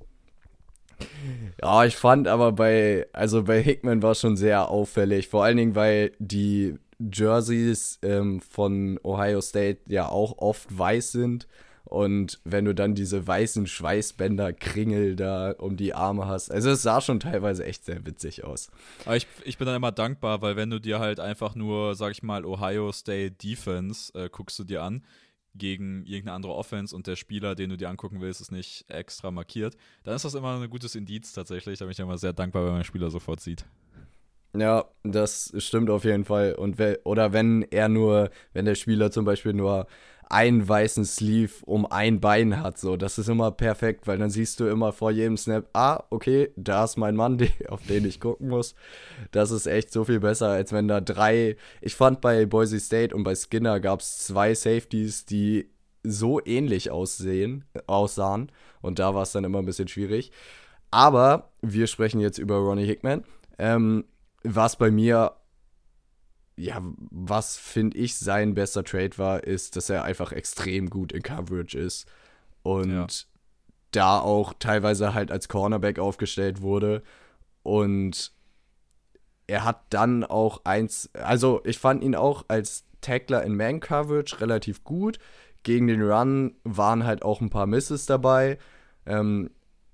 Ja, ich fand aber bei, also bei Hickman war es schon sehr auffällig. Vor allen Dingen, weil die Jerseys ähm, von Ohio State ja auch oft weiß sind. Und wenn du dann diese weißen Schweißbänder, Kringel da um die Arme hast. Also es sah schon teilweise echt sehr witzig aus. Aber ich, ich bin dann immer dankbar, weil wenn du dir halt einfach nur, sag ich mal, Ohio State Defense äh, guckst du dir an gegen irgendeine andere Offense und der Spieler, den du dir angucken willst, ist nicht extra markiert, dann ist das immer ein gutes Indiz tatsächlich. Da bin ich immer sehr dankbar, wenn man Spieler sofort sieht. Ja, das stimmt auf jeden Fall. Und we oder wenn er nur, wenn der Spieler zum Beispiel nur einen weißen Sleeve um ein Bein hat. So, das ist immer perfekt, weil dann siehst du immer vor jedem Snap, ah, okay, da ist mein Mann, auf den ich gucken muss. Das ist echt so viel besser, als wenn da drei. Ich fand bei Boise State und bei Skinner gab es zwei Safeties, die so ähnlich aussehen, aussahen. Und da war es dann immer ein bisschen schwierig. Aber wir sprechen jetzt über Ronnie Hickman. Ähm, was bei mir ja, was finde ich sein bester Trade war, ist, dass er einfach extrem gut in Coverage ist und ja. da auch teilweise halt als Cornerback aufgestellt wurde und er hat dann auch eins, also ich fand ihn auch als Tackler in Man Coverage relativ gut. Gegen den Run waren halt auch ein paar Misses dabei. Ähm,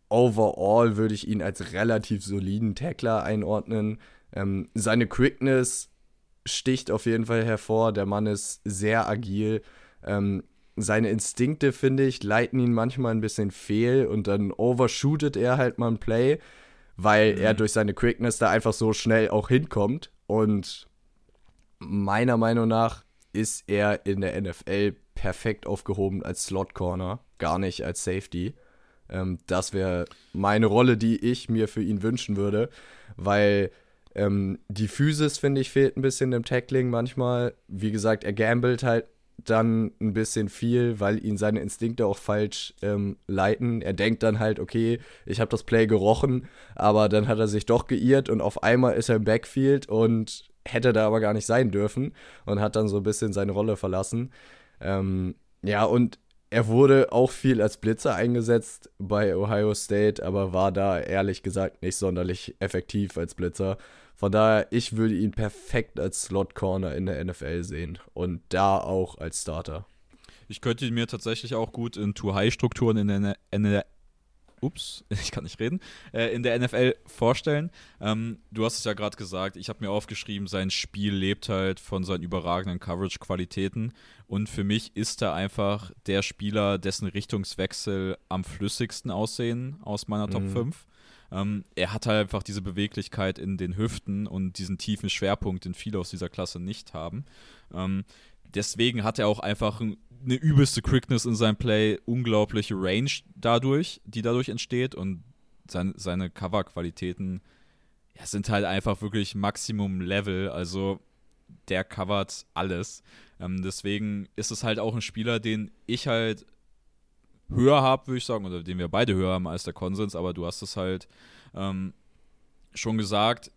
overall würde ich ihn als relativ soliden Tackler einordnen. Ähm, seine Quickness sticht auf jeden Fall hervor. Der Mann ist sehr agil. Ähm, seine Instinkte, finde ich, leiten ihn manchmal ein bisschen fehl und dann overshootet er halt mal ein Play, weil mhm. er durch seine Quickness da einfach so schnell auch hinkommt. Und meiner Meinung nach ist er in der NFL perfekt aufgehoben als Slot Corner, gar nicht als Safety. Ähm, das wäre meine Rolle, die ich mir für ihn wünschen würde, weil ähm, die Physis, finde ich, fehlt ein bisschen im Tackling manchmal. Wie gesagt, er gambelt halt dann ein bisschen viel, weil ihn seine Instinkte auch falsch ähm, leiten. Er denkt dann halt, okay, ich habe das Play gerochen, aber dann hat er sich doch geirrt und auf einmal ist er im Backfield und hätte da aber gar nicht sein dürfen und hat dann so ein bisschen seine Rolle verlassen. Ähm, ja, und er wurde auch viel als Blitzer eingesetzt bei Ohio State, aber war da ehrlich gesagt nicht sonderlich effektiv als Blitzer. Von daher, ich würde ihn perfekt als Slot Corner in der NFL sehen und da auch als Starter. Ich könnte ihn mir tatsächlich auch gut in Too-High-Strukturen in der, in der ups, ich kann nicht reden, äh, in der NFL vorstellen. Ähm, du hast es ja gerade gesagt, ich habe mir aufgeschrieben, sein Spiel lebt halt von seinen überragenden Coverage-Qualitäten. Und für mich ist er einfach der Spieler, dessen Richtungswechsel am flüssigsten aussehen aus meiner Top mhm. 5. Ähm, er hat halt einfach diese Beweglichkeit in den Hüften und diesen tiefen Schwerpunkt, den viele aus dieser Klasse nicht haben. Ähm, deswegen hat er auch einfach eine übelste Quickness in seinem Play, unglaubliche Range dadurch, die dadurch entsteht und sein, seine Cover-Qualitäten ja, sind halt einfach wirklich Maximum-Level. Also der covert alles. Ähm, deswegen ist es halt auch ein Spieler, den ich halt höher habe, würde ich sagen, oder den wir beide höher haben als der Konsens, aber du hast es halt ähm, schon gesagt.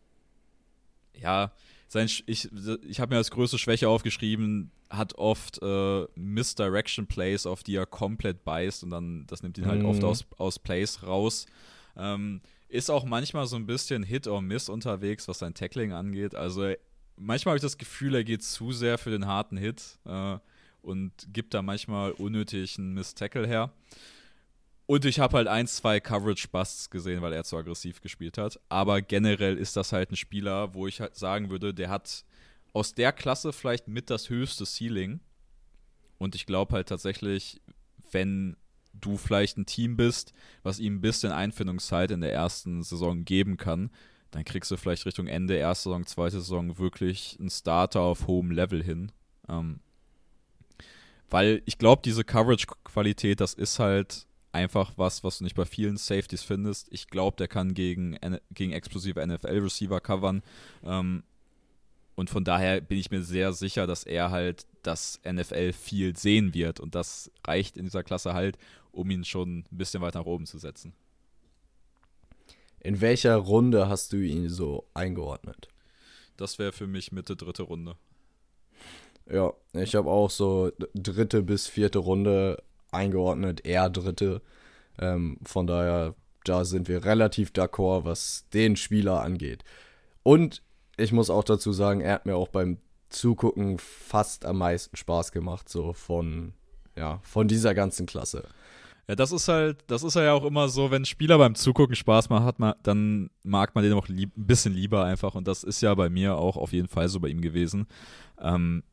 Ja, sein, ich, ich habe mir als größte Schwäche aufgeschrieben, hat oft äh, Misdirection Plays, auf die er komplett beißt und dann, das nimmt ihn halt mhm. oft aus, aus Plays raus. Ähm, ist auch manchmal so ein bisschen Hit or Miss unterwegs, was sein Tackling angeht. Also manchmal habe ich das Gefühl, er geht zu sehr für den harten Hit. Äh, und gibt da manchmal unnötig einen Miss-Tackle her. Und ich habe halt ein, zwei Coverage-Busts gesehen, weil er zu aggressiv gespielt hat. Aber generell ist das halt ein Spieler, wo ich halt sagen würde, der hat aus der Klasse vielleicht mit das höchste Ceiling. Und ich glaube halt tatsächlich, wenn du vielleicht ein Team bist, was ihm ein bisschen Einfindungszeit in der ersten Saison geben kann, dann kriegst du vielleicht Richtung Ende erste Saison, zweite Saison wirklich einen Starter auf hohem Level hin. Ähm, weil ich glaube, diese Coverage-Qualität, das ist halt einfach was, was du nicht bei vielen Safeties findest. Ich glaube, der kann gegen, gegen explosive NFL-Receiver covern. Ähm, und von daher bin ich mir sehr sicher, dass er halt das NFL viel sehen wird. Und das reicht in dieser Klasse halt, um ihn schon ein bisschen weiter nach oben zu setzen. In welcher Runde hast du ihn so eingeordnet? Das wäre für mich Mitte dritte Runde. Ja, ich habe auch so dritte bis vierte Runde eingeordnet, eher dritte. Ähm, von daher, da sind wir relativ d'accord, was den Spieler angeht. Und ich muss auch dazu sagen, er hat mir auch beim Zugucken fast am meisten Spaß gemacht, so von, ja, von dieser ganzen Klasse. Ja, das ist halt, das ist ja auch immer so, wenn Spieler beim Zugucken Spaß macht, hat man, dann mag man den auch lieb, ein bisschen lieber einfach. Und das ist ja bei mir auch auf jeden Fall so bei ihm gewesen. Ähm,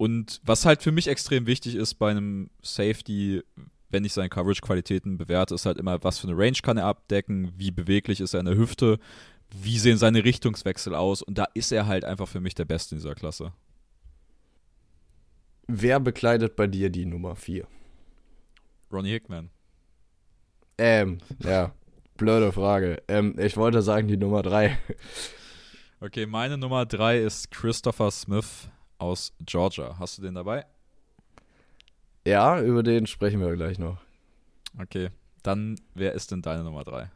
und was halt für mich extrem wichtig ist bei einem Safety, wenn ich seine Coverage-Qualitäten bewerte, ist halt immer, was für eine Range kann er abdecken, wie beweglich ist er in der Hüfte, wie sehen seine Richtungswechsel aus. Und da ist er halt einfach für mich der Beste in dieser Klasse. wer bekleidet bei dir die Nummer 4? Ronnie Hickman. Ähm, ja, blöde Frage. Ähm, ich wollte sagen die Nummer 3. Okay, meine Nummer 3 ist Christopher Smith aus Georgia. Hast du den dabei? Ja, über den sprechen wir gleich noch. Okay, dann wer ist denn deine Nummer 3?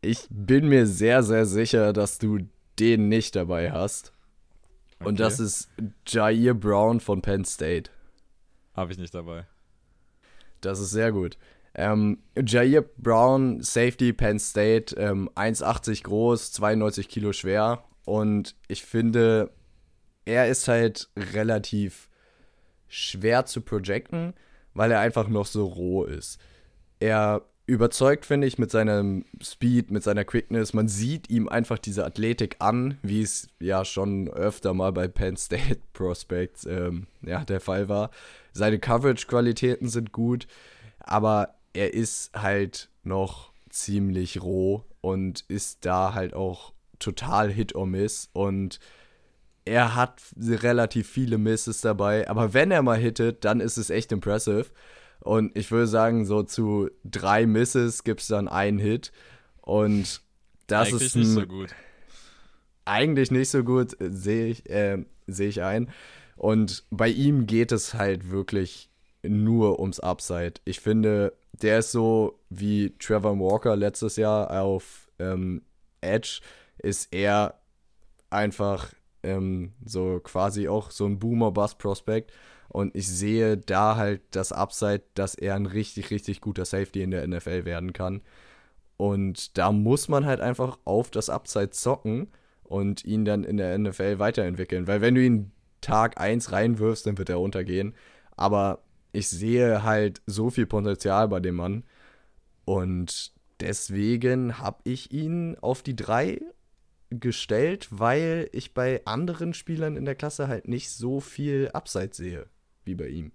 Ich bin mir sehr, sehr sicher, dass du den nicht dabei hast. Okay. Und das ist Jair Brown von Penn State. Habe ich nicht dabei. Das ist sehr gut. Ähm, Jair Brown, Safety, Penn State, ähm, 1,80 groß, 92 Kilo schwer. Und ich finde, er ist halt relativ schwer zu projecten, weil er einfach noch so roh ist. Er überzeugt, finde ich, mit seinem Speed, mit seiner Quickness. Man sieht ihm einfach diese Athletik an, wie es ja schon öfter mal bei Penn State Prospects ähm, ja, der Fall war. Seine Coverage-Qualitäten sind gut, aber er ist halt noch ziemlich roh und ist da halt auch total Hit or Miss und er hat relativ viele Misses dabei, aber wenn er mal hittet, dann ist es echt impressive. Und ich würde sagen, so zu drei Misses gibt es dann einen Hit. Und das eigentlich ist ein, nicht so gut. Eigentlich nicht so gut, sehe ich, äh, seh ich ein. Und bei ihm geht es halt wirklich nur ums Upside. Ich finde, der ist so wie Trevor Walker letztes Jahr auf ähm, Edge, ist er einfach ähm, so quasi auch so ein Boomer-Bust-Prospect. Und ich sehe da halt das Upside, dass er ein richtig, richtig guter Safety in der NFL werden kann. Und da muss man halt einfach auf das Upside zocken und ihn dann in der NFL weiterentwickeln. Weil wenn du ihn Tag 1 reinwirfst, dann wird er untergehen. Aber ich sehe halt so viel Potenzial bei dem Mann. Und deswegen habe ich ihn auf die 3 gestellt, weil ich bei anderen Spielern in der Klasse halt nicht so viel Upside sehe wie bei ihm.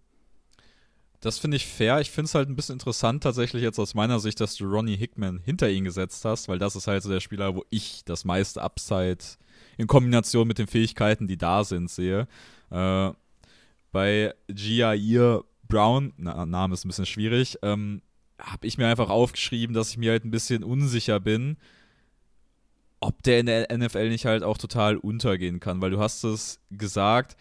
Das finde ich fair. Ich finde es halt ein bisschen interessant tatsächlich jetzt aus meiner Sicht, dass du Ronnie Hickman hinter ihn gesetzt hast, weil das ist halt so der Spieler, wo ich das meiste Upside in Kombination mit den Fähigkeiten, die da sind, sehe. Äh, bei Jair Brown, na, Name ist ein bisschen schwierig, ähm, habe ich mir einfach aufgeschrieben, dass ich mir halt ein bisschen unsicher bin, ob der in der NFL nicht halt auch total untergehen kann, weil du hast es gesagt,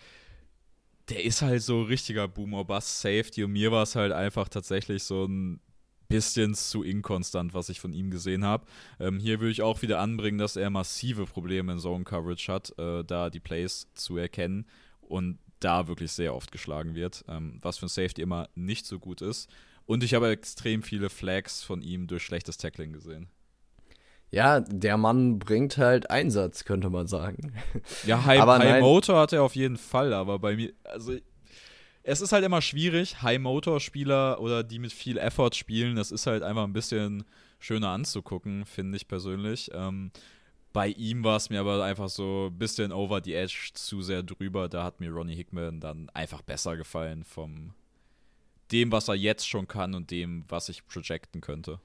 der ist halt so richtiger Boomer-Bust-Safety und mir war es halt einfach tatsächlich so ein bisschen zu inkonstant, was ich von ihm gesehen habe. Ähm, hier würde ich auch wieder anbringen, dass er massive Probleme in Zone Coverage hat, äh, da die Plays zu erkennen und da wirklich sehr oft geschlagen wird, ähm, was für ein Safety immer nicht so gut ist. Und ich habe extrem viele Flags von ihm durch schlechtes Tackling gesehen. Ja, der Mann bringt halt Einsatz, könnte man sagen. Ja, High, aber High Motor hat er auf jeden Fall, aber bei mir, also es ist halt immer schwierig, High Motor Spieler oder die mit viel Effort spielen, das ist halt einfach ein bisschen schöner anzugucken, finde ich persönlich. Ähm, bei ihm war es mir aber einfach so ein bisschen over the edge, zu sehr drüber. Da hat mir Ronnie Hickman dann einfach besser gefallen vom dem, was er jetzt schon kann und dem, was ich projecten könnte.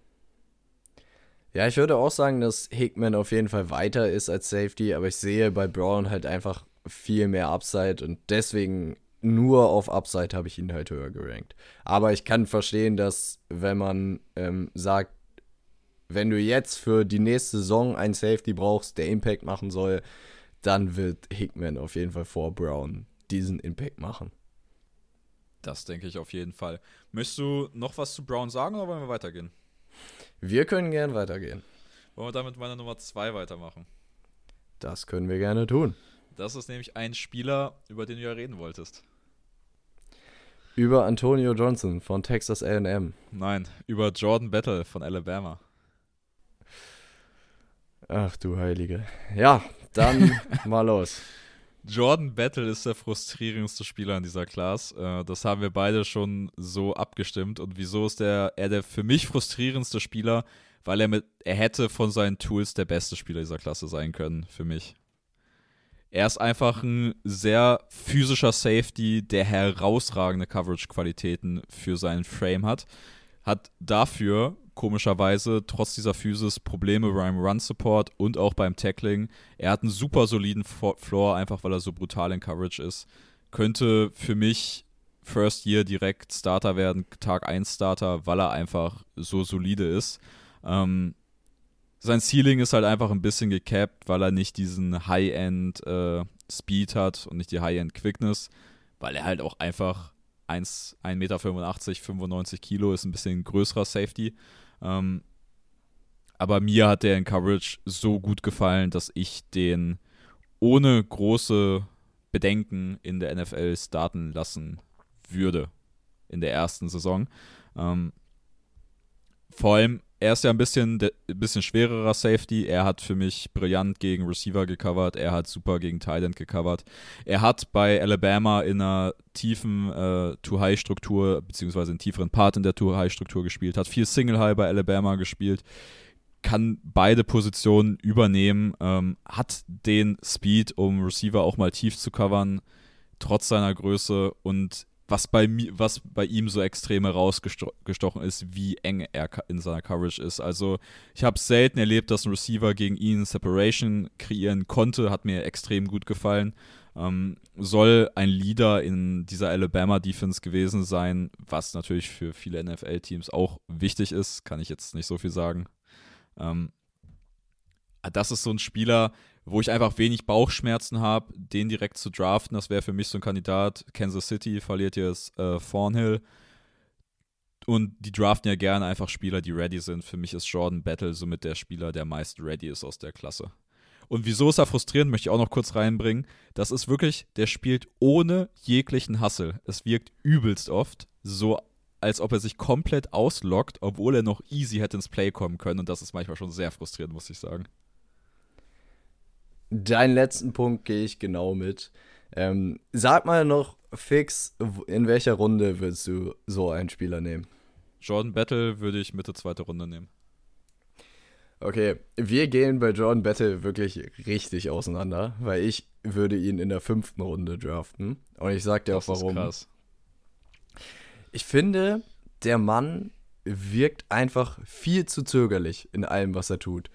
Ja, ich würde auch sagen, dass Hickman auf jeden Fall weiter ist als Safety, aber ich sehe bei Brown halt einfach viel mehr Upside und deswegen nur auf Upside habe ich ihn halt höher gerankt. Aber ich kann verstehen, dass wenn man ähm, sagt, wenn du jetzt für die nächste Saison einen Safety brauchst, der Impact machen soll, dann wird Hickman auf jeden Fall vor Brown diesen Impact machen. Das denke ich auf jeden Fall. Möchtest du noch was zu Brown sagen oder wollen wir weitergehen? Wir können gern weitergehen. Wollen wir damit meiner Nummer 2 weitermachen? Das können wir gerne tun. Das ist nämlich ein Spieler, über den du ja reden wolltest. Über Antonio Johnson von Texas AM. Nein, über Jordan Battle von Alabama. Ach du Heilige. Ja, dann mal los. Jordan Battle ist der frustrierendste Spieler in dieser Class. Äh, das haben wir beide schon so abgestimmt. Und wieso ist der, er der für mich frustrierendste Spieler? Weil er mit, er hätte von seinen Tools der beste Spieler dieser Klasse sein können, für mich. Er ist einfach ein sehr physischer Safety, der herausragende Coverage-Qualitäten für seinen Frame hat. Hat dafür komischerweise trotz dieser Physis Probleme beim Run-Support und auch beim Tackling. Er hat einen super soliden Floor, einfach weil er so brutal in Coverage ist. könnte für mich First Year direkt Starter werden, Tag 1 Starter, weil er einfach so solide ist. Ähm, sein Ceiling ist halt einfach ein bisschen gecapped, weil er nicht diesen High-End äh, Speed hat und nicht die High-End Quickness, weil er halt auch einfach 1,85 Meter, 95 Kilo ist, ein bisschen größerer Safety. Ähm, aber mir hat der in Coverage so gut gefallen, dass ich den ohne große Bedenken in der NFL starten lassen würde in der ersten Saison. Ähm, vor allem, er ist ja ein bisschen, ein bisschen schwererer Safety. Er hat für mich brillant gegen Receiver gecovert. Er hat super gegen Thailand gecovert. Er hat bei Alabama in einer tiefen äh, Too-High-Struktur, beziehungsweise in tieferen Part in der Too-High-Struktur gespielt, hat viel Single-High bei Alabama gespielt, kann beide Positionen übernehmen, ähm, hat den Speed, um Receiver auch mal tief zu covern, trotz seiner Größe und was bei, was bei ihm so extrem herausgestochen ist, wie eng er in seiner Coverage ist. Also ich habe selten erlebt, dass ein Receiver gegen ihn Separation kreieren konnte, hat mir extrem gut gefallen. Ähm, soll ein Leader in dieser Alabama-Defense gewesen sein, was natürlich für viele NFL-Teams auch wichtig ist, kann ich jetzt nicht so viel sagen. Ähm, das ist so ein Spieler, wo ich einfach wenig Bauchschmerzen habe, den direkt zu draften. Das wäre für mich so ein Kandidat. Kansas City verliert jetzt äh, Thornhill. Und die draften ja gerne einfach Spieler, die ready sind. Für mich ist Jordan Battle somit der Spieler, der meist ready ist aus der Klasse. Und wieso ist er frustrierend, möchte ich auch noch kurz reinbringen. Das ist wirklich, der spielt ohne jeglichen Hassel. Es wirkt übelst oft so, als ob er sich komplett auslockt, obwohl er noch easy hätte ins Play kommen können. Und das ist manchmal schon sehr frustrierend, muss ich sagen. Deinen letzten Punkt gehe ich genau mit. Ähm, sag mal noch fix, in welcher Runde würdest du so einen Spieler nehmen? Jordan Battle würde ich Mitte zweite Runde nehmen. Okay, wir gehen bei Jordan Battle wirklich richtig auseinander, weil ich würde ihn in der fünften Runde draften. Und ich sag dir das auch warum. krass. Ich finde, der Mann wirkt einfach viel zu zögerlich in allem, was er tut.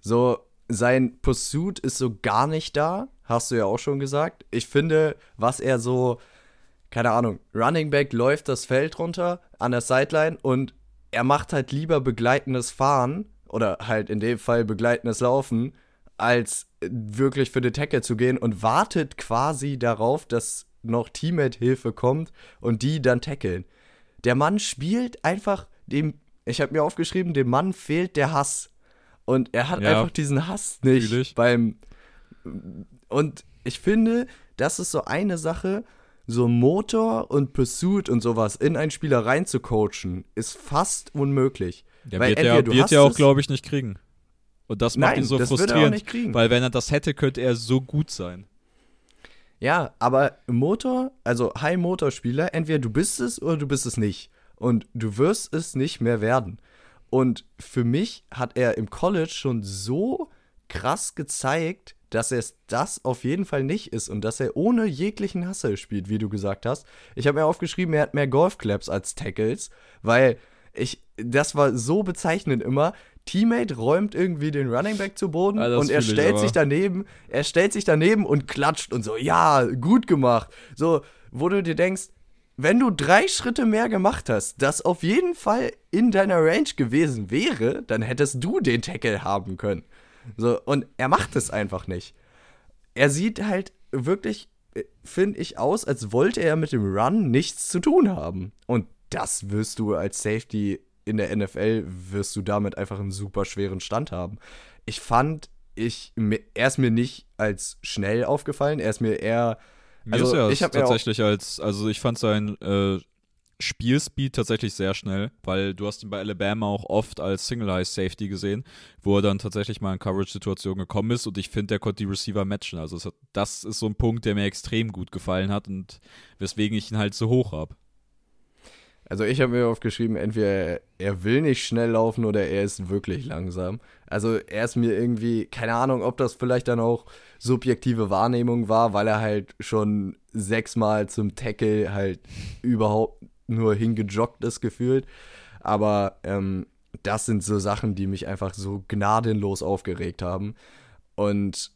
So, sein Pursuit ist so gar nicht da, hast du ja auch schon gesagt. Ich finde, was er so, keine Ahnung, Running Back läuft das Feld runter an der Sideline und er macht halt lieber begleitendes Fahren oder halt in dem Fall begleitendes Laufen, als wirklich für den Tackle zu gehen und wartet quasi darauf, dass noch Teammate-Hilfe kommt und die dann tackeln. Der Mann spielt einfach dem, ich habe mir aufgeschrieben, dem Mann fehlt der Hass. Und er hat ja, einfach diesen Hass nicht beim. Und ich finde, das ist so eine Sache, so Motor und Pursuit und sowas in einen Spieler reinzucoachen, ist fast unmöglich. Der weil wird ja, wird ja auch, glaube ich, nicht kriegen. Und das macht Nein, ihn so frustrierend. Wird er auch nicht kriegen. Weil wenn er das hätte, könnte er so gut sein. Ja, aber Motor, also High-Motor-Spieler, entweder du bist es oder du bist es nicht. Und du wirst es nicht mehr werden. Und für mich hat er im College schon so krass gezeigt, dass er es das auf jeden Fall nicht ist und dass er ohne jeglichen Hassel spielt, wie du gesagt hast. Ich habe mir aufgeschrieben, er hat mehr Golfclaps als Tackles, weil ich, das war so bezeichnend immer. Teammate räumt irgendwie den Running Back zu Boden ja, und er stellt sich daneben, er stellt sich daneben und klatscht und so, ja, gut gemacht. So, wo du dir denkst, wenn du drei Schritte mehr gemacht hast, das auf jeden Fall in deiner Range gewesen wäre, dann hättest du den Tackle haben können. So, und er macht es einfach nicht. Er sieht halt wirklich, äh, finde ich, aus, als wollte er mit dem Run nichts zu tun haben. Und das wirst du als Safety in der NFL, wirst du damit einfach einen super schweren Stand haben. Ich fand, ich, er ist mir nicht als schnell aufgefallen, er ist mir eher mir also, ist ja ich tatsächlich als, also ich fand sein äh, Spielspeed tatsächlich sehr schnell, weil du hast ihn bei Alabama auch oft als Single-High-Safety gesehen, wo er dann tatsächlich mal in Coverage-Situationen gekommen ist und ich finde, der konnte die Receiver matchen. Also hat, das ist so ein Punkt, der mir extrem gut gefallen hat und weswegen ich ihn halt so hoch habe. Also ich habe mir aufgeschrieben, entweder er will nicht schnell laufen oder er ist wirklich langsam. Also er ist mir irgendwie, keine Ahnung, ob das vielleicht dann auch subjektive Wahrnehmung war, weil er halt schon sechsmal zum Tackle halt überhaupt nur hingejoggt ist gefühlt. Aber ähm, das sind so Sachen, die mich einfach so gnadenlos aufgeregt haben. Und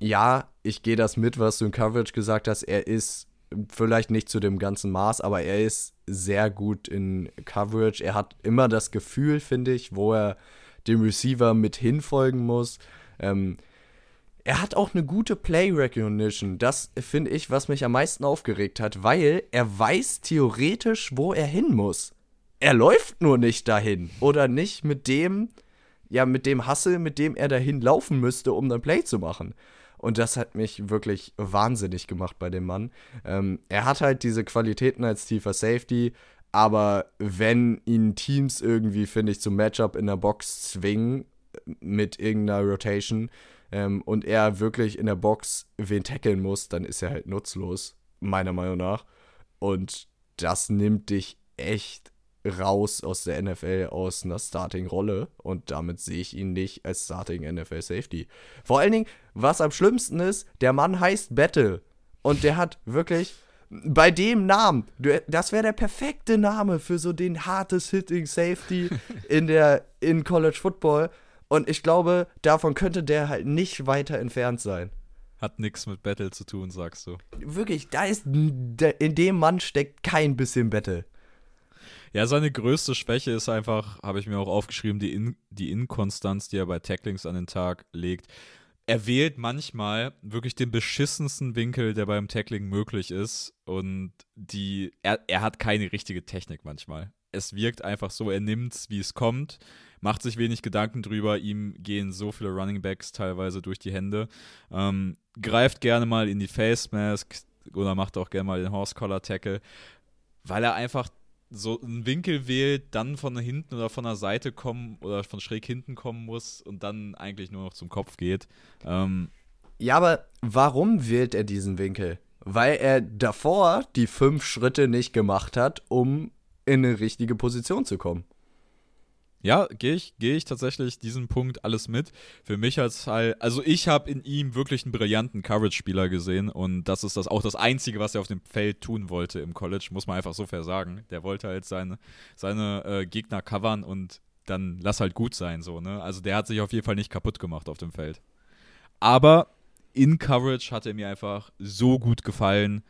ja, ich gehe das mit, was du in Coverage gesagt hast. Er ist vielleicht nicht zu dem ganzen Maß, aber er ist sehr gut in Coverage. Er hat immer das Gefühl, finde ich, wo er dem Receiver mit hinfolgen muss. Ähm, er hat auch eine gute Play Recognition. Das finde ich, was mich am meisten aufgeregt hat, weil er weiß theoretisch, wo er hin muss. Er läuft nur nicht dahin oder nicht mit dem, ja, mit dem Hustle, mit dem er dahin laufen müsste, um dann Play zu machen. Und das hat mich wirklich wahnsinnig gemacht bei dem Mann. Ähm, er hat halt diese Qualitäten als tiefer Safety, aber wenn ihn Teams irgendwie, finde ich, zum Matchup in der Box zwingen mit irgendeiner Rotation ähm, und er wirklich in der Box wen tackeln muss, dann ist er halt nutzlos, meiner Meinung nach. Und das nimmt dich echt raus aus der NFL aus einer Starting-Rolle und damit sehe ich ihn nicht als Starting NFL Safety. Vor allen Dingen, was am schlimmsten ist, der Mann heißt Battle und der hat wirklich bei dem Namen, das wäre der perfekte Name für so den hartes Hitting Safety in der in College Football und ich glaube, davon könnte der halt nicht weiter entfernt sein. Hat nichts mit Battle zu tun, sagst du. Wirklich, da ist in dem Mann steckt kein bisschen Battle. Ja, seine größte Schwäche ist einfach, habe ich mir auch aufgeschrieben, die, In die Inkonstanz, die er bei Tacklings an den Tag legt. Er wählt manchmal wirklich den beschissensten Winkel, der beim Tackling möglich ist. Und die, er, er hat keine richtige Technik manchmal. Es wirkt einfach so, er nimmt es, wie es kommt, macht sich wenig Gedanken drüber. Ihm gehen so viele Running Backs teilweise durch die Hände. Ähm, greift gerne mal in die Face Mask oder macht auch gerne mal den Horse Collar Tackle, weil er einfach so einen Winkel wählt, dann von hinten oder von der Seite kommen oder von schräg hinten kommen muss und dann eigentlich nur noch zum Kopf geht. Ähm, ja, aber warum wählt er diesen Winkel? Weil er davor die fünf Schritte nicht gemacht hat, um in eine richtige Position zu kommen. Ja, gehe ich, geh ich tatsächlich diesen Punkt alles mit. Für mich als halt, also ich habe in ihm wirklich einen brillanten Coverage-Spieler gesehen und das ist das auch das Einzige, was er auf dem Feld tun wollte im College, muss man einfach so fair sagen. Der wollte halt seine, seine äh, Gegner covern und dann lass halt gut sein, so, ne? Also der hat sich auf jeden Fall nicht kaputt gemacht auf dem Feld. Aber in Coverage hat er mir einfach so gut gefallen.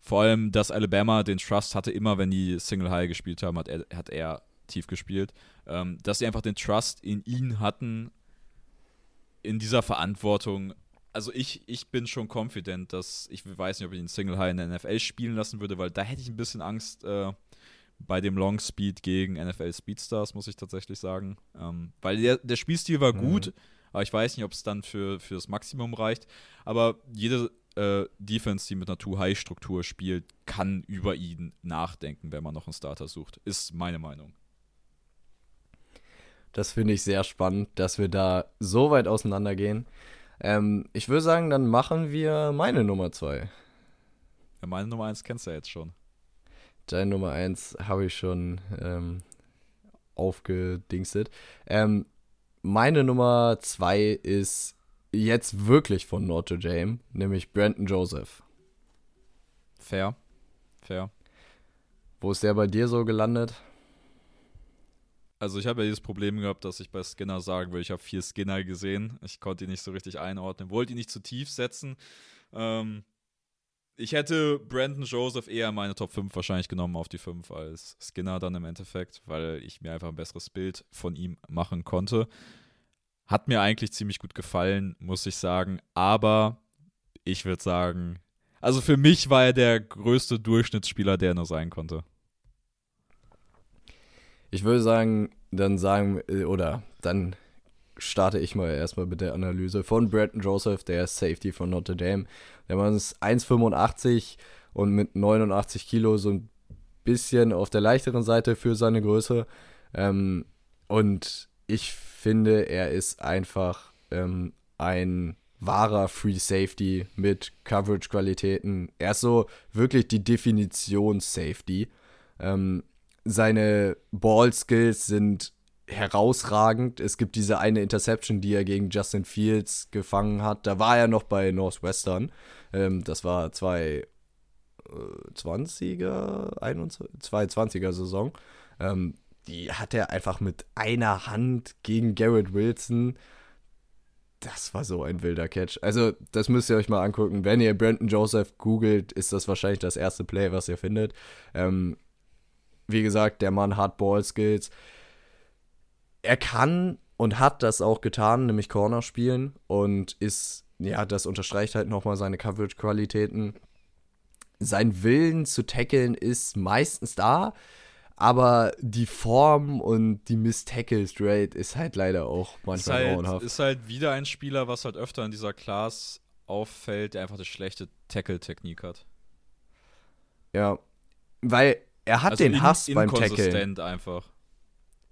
Vor allem, dass Alabama den Trust hatte, immer wenn die Single High gespielt haben, hat er, hat er tief gespielt ähm, dass sie einfach den Trust in ihn hatten, in dieser Verantwortung. Also ich, ich bin schon confident, dass ich weiß nicht, ob ich ihn Single High in der NFL spielen lassen würde, weil da hätte ich ein bisschen Angst äh, bei dem Long Speed gegen NFL Speedstars, muss ich tatsächlich sagen. Ähm, weil der, der Spielstil war mhm. gut, aber ich weiß nicht, ob es dann für, für das Maximum reicht. Aber jede äh, Defense, die mit einer Too-High-Struktur spielt, kann über ihn nachdenken, wenn man noch einen Starter sucht. Ist meine Meinung. Das finde ich sehr spannend, dass wir da so weit auseinandergehen. Ähm, ich würde sagen, dann machen wir meine Nummer zwei. Ja, meine Nummer eins kennst du ja jetzt schon. Deine Nummer eins habe ich schon ähm, aufgedingstet. Ähm, meine Nummer zwei ist jetzt wirklich von Notre Dame, nämlich Brandon Joseph. Fair. Fair. Wo ist der bei dir so gelandet? Also ich habe ja dieses Problem gehabt, dass ich bei Skinner sagen will, ich habe vier Skinner gesehen. Ich konnte ihn nicht so richtig einordnen, wollte ihn nicht zu tief setzen. Ähm, ich hätte Brandon Joseph eher meine Top 5 wahrscheinlich genommen auf die 5 als Skinner dann im Endeffekt, weil ich mir einfach ein besseres Bild von ihm machen konnte. Hat mir eigentlich ziemlich gut gefallen, muss ich sagen. Aber ich würde sagen, also für mich war er der größte Durchschnittsspieler, der er nur sein konnte. Ich würde sagen, dann sagen, äh, oder dann starte ich mal erstmal mit der Analyse von Brandon Joseph, der Safety von Notre Dame. Der Mann ist 1,85 und mit 89 Kilo so ein bisschen auf der leichteren Seite für seine Größe. Ähm, und ich finde, er ist einfach ähm, ein wahrer Free Safety mit Coverage-Qualitäten. Er ist so wirklich die Definition Safety. Ähm, seine Ball-Skills sind herausragend. Es gibt diese eine Interception, die er gegen Justin Fields gefangen hat. Da war er noch bei Northwestern. Ähm, das war 2020er, 22er Saison. Ähm, die hat er einfach mit einer Hand gegen Garrett Wilson das war so ein wilder Catch. Also, das müsst ihr euch mal angucken. Wenn ihr Brandon Joseph googelt, ist das wahrscheinlich das erste Play, was ihr findet. Ähm, wie gesagt, der Mann hat Ball-Skills. Er kann und hat das auch getan, nämlich Corner spielen und ist, ja, das unterstreicht halt nochmal seine Coverage-Qualitäten. Sein Willen zu tackeln ist meistens da, aber die Form und die Miss-Tackles Rate ist halt leider auch manchmal ist halt, grauenhaft. Ist halt wieder ein Spieler, was halt öfter in dieser Class auffällt, der einfach eine schlechte Tackle-Technik hat. Ja, weil er hat Also den Hass beim Tackle. einfach.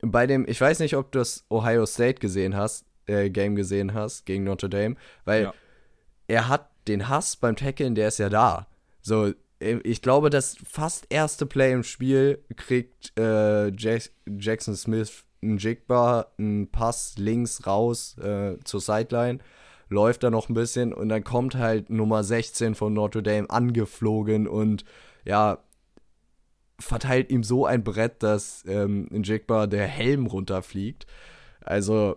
Bei dem, ich weiß nicht, ob du das Ohio State gesehen hast, äh, Game gesehen hast gegen Notre Dame, weil Ja. er hat den Hass beim Tackeln, der ist ja da. So, äh, ich glaube, das fast erste Play im Spiel kriegt äh, Jack Jackson Smith einen Jigbar, einen Pass links raus äh, zur Sideline, läuft da noch ein bisschen und dann kommt halt Nummer 16 von Notre Dame angeflogen und ja, verteilt ihm so ein Brett, dass ähm, in Jigbar der Helm runterfliegt. Also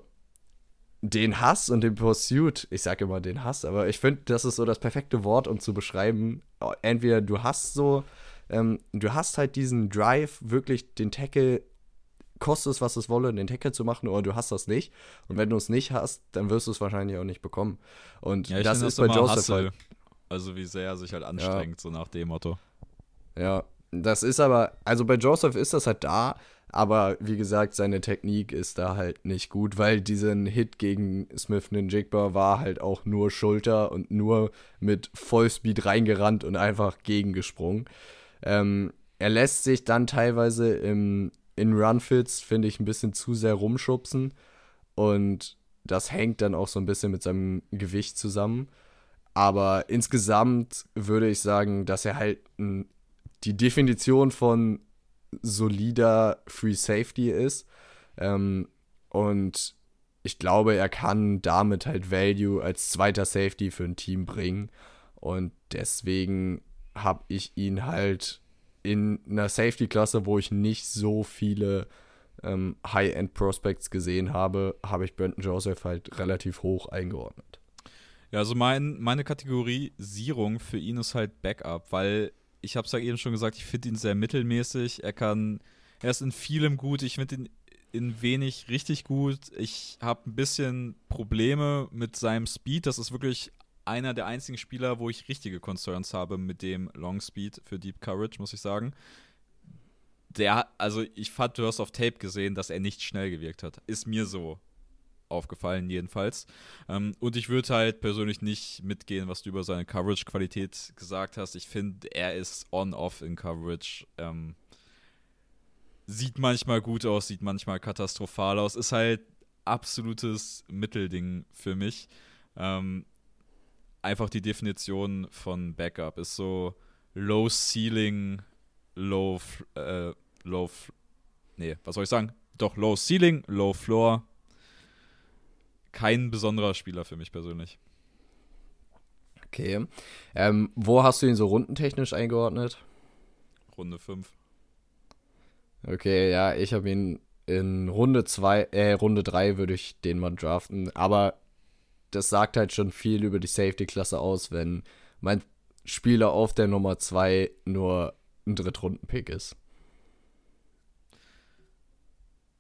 den Hass und den Pursuit, ich sage immer den Hass, aber ich finde, das ist so das perfekte Wort, um zu beschreiben. Entweder du hast so, ähm, du hast halt diesen Drive, wirklich den Tackle, kostet es, was es wolle, den Tackle zu machen, oder du hast das nicht. Und wenn du es nicht hast, dann wirst du es wahrscheinlich auch nicht bekommen. Und Ja, das ist bei immer Joseph Hustle. halt. Also wie sehr er sich halt anstrengt, so nach dem Motto. Ja, das ist aber, also bei Joseph ist das halt da, aber wie gesagt, seine Technik ist da halt nicht gut, weil diesen Hit gegen Smith Ninjigba war halt auch nur Schulter und nur mit Vollspeed reingerannt und einfach gegengesprungen. Ähm, er lässt sich dann teilweise im, in Runfits, finde ich, ein bisschen zu sehr rumschubsen und das hängt dann auch so ein bisschen mit seinem Gewicht zusammen. Aber insgesamt würde ich sagen, dass er halt ein die Definition von solider Free Safety ist. Ähm, und ich glaube, er kann damit halt Value als zweiter Safety für ein Team bringen. Und deswegen habe ich ihn halt in einer Safety-Klasse, wo ich nicht so viele ähm, High-End-Prospects gesehen habe, habe ich Brandon Joseph halt relativ hoch eingeordnet. Ja, also mein, meine Kategorisierung für ihn ist halt Backup, weil ich habe es ja eben schon gesagt, ich finde ihn sehr mittelmäßig. Er kann, er ist in vielem gut, ich finde ihn in wenig richtig gut. Ich habe ein bisschen Probleme mit seinem Speed. Das ist wirklich einer der einzigen Spieler, wo ich richtige Concerns habe mit dem Long Speed für Deep Coverage, muss ich sagen. Der, also ich fand, du hast auf Tape gesehen, dass er nicht schnell gewirkt hat. Ist mir so aufgefallen, jedenfalls. Ähm, und ich würde halt persönlich nicht mitgehen, was du über seine Coverage-Qualität gesagt hast. Ich finde, er ist on-off in Coverage. Ähm, sieht manchmal gut aus, sieht manchmal katastrophal aus. Ist halt absolutes Mittelding für mich. Ähm, einfach die Definition von Backup ist so Low Ceiling, Low, äh, Low, nee, was soll ich sagen? Doch, Low Ceiling, Low Floor. Kein besonderer Spieler für mich persönlich. Okay. Ähm, wo hast du ihn so rundentechnisch eingeordnet? Runde 5. Okay, ja, ich habe ihn in Runde 2, äh, Runde 3 würde ich den mal draften, aber das sagt halt schon viel über die Safety-Klasse aus, wenn mein Spieler auf der Nummer 2 nur ein Drittrunden-Pick ist.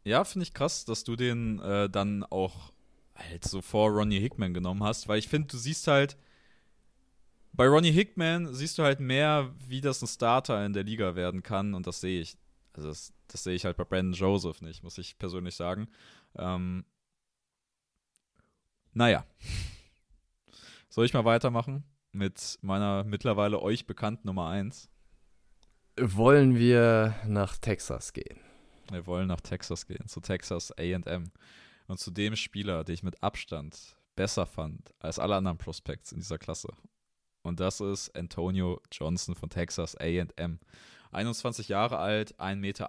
Ja, finde ich krass, dass du den äh, dann auch halt so vor Ronnie Hickman genommen hast, weil ich finde, du siehst halt, bei Ronnie Hickman siehst du halt mehr, wie das ein Starter in der Liga werden kann und das sehe ich, also das, das sehe ich halt bei Brandon Joseph nicht, muss ich persönlich sagen. Ähm, naja. Soll ich mal weitermachen mit meiner mittlerweile euch bekannten Nummer 1? Wollen wir nach Texas gehen? Wir wollen nach Texas gehen, zu Texas AM. Und zu dem Spieler, den ich mit Abstand besser fand als alle anderen Prospects in dieser Klasse. Und das ist Antonio Johnson von Texas AM. 21 Jahre alt, 1,91 Meter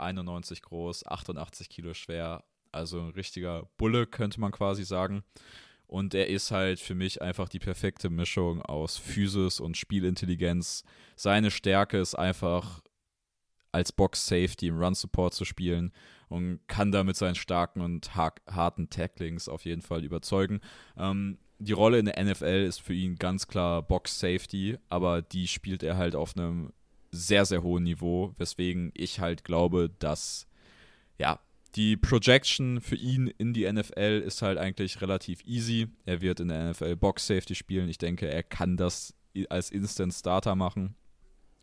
groß, 88 Kilo schwer. Also ein richtiger Bulle, könnte man quasi sagen. Und er ist halt für mich einfach die perfekte Mischung aus Physis und Spielintelligenz. Seine Stärke ist einfach als Box-Safety im Run-Support zu spielen und kann da mit seinen starken und ha harten Tacklings auf jeden Fall überzeugen. Ähm, die Rolle in der NFL ist für ihn ganz klar Box Safety, aber die spielt er halt auf einem sehr, sehr hohen Niveau, weswegen ich halt glaube, dass ja, die Projection für ihn in die NFL ist halt eigentlich relativ easy. Er wird in der NFL Box Safety spielen. Ich denke, er kann das als Instant Starter machen.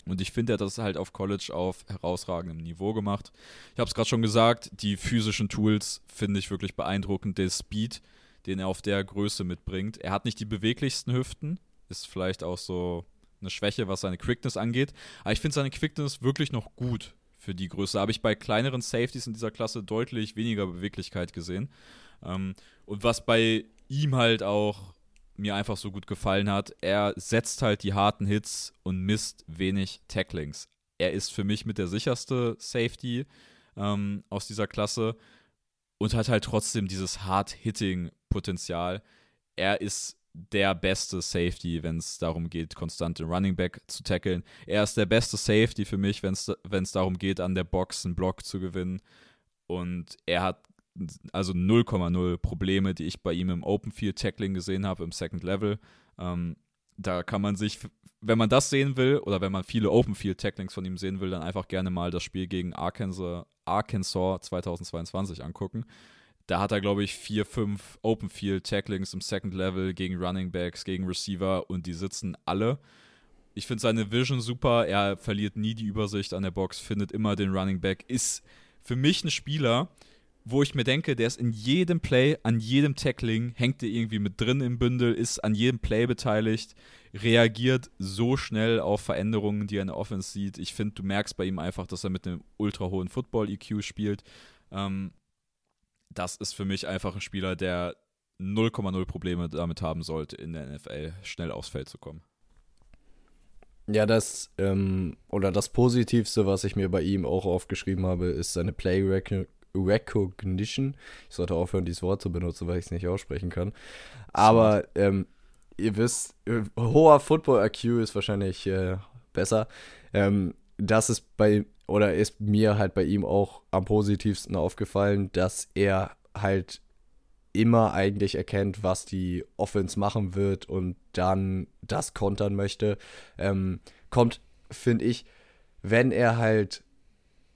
Und ich finde, er hat das halt auf College auf herausragendem Niveau gemacht. Ich habe es gerade schon gesagt, die physischen Tools finde ich wirklich beeindruckend. Der Speed, den er auf der Größe mitbringt. Er hat nicht die beweglichsten Hüften, ist vielleicht auch so eine Schwäche, was seine Quickness angeht. Aber ich finde seine Quickness wirklich noch gut für die Größe. Habe ich bei kleineren Safeties in dieser Klasse deutlich weniger Beweglichkeit gesehen. Ähm, und was bei ihm halt auch mir einfach so gut gefallen hat, er setzt halt die harten Hits und misst wenig Tacklings. Er ist für mich mit der sicherste Safety ähm, aus dieser Klasse und hat halt trotzdem dieses Hard-Hitting-Potenzial. Er ist der beste Safety, wenn es darum geht, konstant den Running Back zu tackeln. Er ist der beste Safety für mich, wenn es darum geht, an der Box einen Block zu gewinnen. Und er hat also 0,0 Probleme, die ich bei ihm im Open Field Tackling gesehen habe, im Second Level. Ähm, da kann man sich, wenn man das sehen will oder wenn man viele Open Field Tacklings von ihm sehen will, dann einfach gerne mal das Spiel gegen Arkansas, Arkansas 2022 angucken. Da hat er, glaube ich, vier, fünf Open Field Tacklings im Second Level gegen Running Backs, gegen Receiver und die sitzen alle. Ich finde seine Vision super. Er verliert nie die Übersicht an der Box, findet immer den Running Back. Ist für mich ein Spieler, wo ich mir denke, der ist in jedem Play, an jedem Tackling, hängt der irgendwie mit drin im Bündel, ist an jedem Play beteiligt, reagiert so schnell auf Veränderungen, die er in der Offense sieht. Ich finde, du merkst bei ihm einfach, dass er mit einem ultra hohen Football-EQ spielt. Ähm, das ist für mich einfach ein Spieler, der 0,0 Probleme damit haben sollte, in der NFL schnell aufs Feld zu kommen. Ja, das ähm, oder das Positivste, was ich mir bei ihm auch aufgeschrieben habe, ist seine Play Recognition. Ich sollte aufhören, dieses Wort zu benutzen, weil ich es nicht aussprechen kann. Aber ähm, ihr wisst, äh, hoher Football-IQ ist wahrscheinlich äh, besser. Ähm, das ist bei, oder ist mir halt bei ihm auch am positivsten aufgefallen, dass er halt immer eigentlich erkennt, was die Offense machen wird und dann das kontern möchte. Ähm, kommt, finde ich, wenn er halt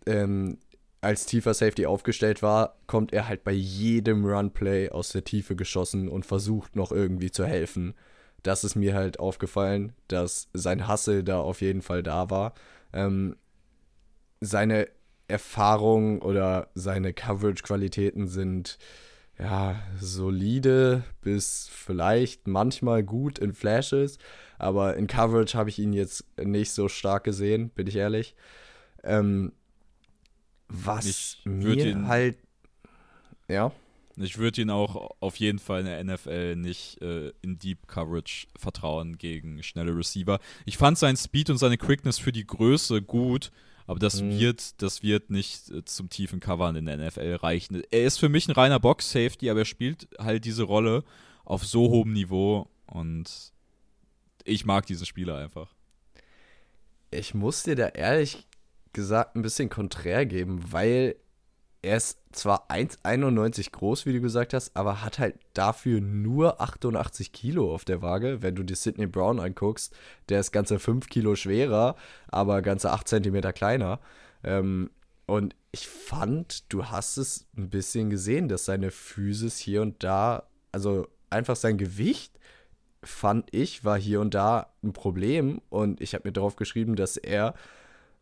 ähm, als tiefer Safety aufgestellt war, kommt er halt bei jedem Runplay aus der Tiefe geschossen und versucht noch irgendwie zu helfen. Das ist mir halt aufgefallen, dass sein Hustle da auf jeden Fall da war. Ähm, seine Erfahrung oder seine Coverage-Qualitäten sind ja solide bis vielleicht manchmal gut in Flashes, aber in Coverage habe ich ihn jetzt nicht so stark gesehen, bin ich ehrlich. Ähm, was ich mir halt. Ja. Ich würde ihn auch auf jeden Fall in der NFL nicht äh, in Deep Coverage vertrauen gegen schnelle Receiver. Ich fand seinen Speed und seine Quickness für die Größe gut, aber das mhm. wird, das wird nicht äh, zum tiefen Covern in der NFL reichen. Er ist für mich ein reiner Box-Safety, aber er spielt halt diese Rolle auf so hohem Niveau und ich mag diesen Spieler einfach. Ich muss dir da ehrlich gesagt ein bisschen konträr geben, weil er ist zwar 1,91 groß, wie du gesagt hast, aber hat halt dafür nur 88 Kilo auf der Waage. Wenn du dir Sidney Brown anguckst, der ist ganze 5 Kilo schwerer, aber ganze 8 Zentimeter kleiner. Ähm, und ich fand, du hast es ein bisschen gesehen, dass seine Physis hier und da, also einfach sein Gewicht, fand ich, war hier und da ein Problem. Und ich habe mir darauf geschrieben, dass er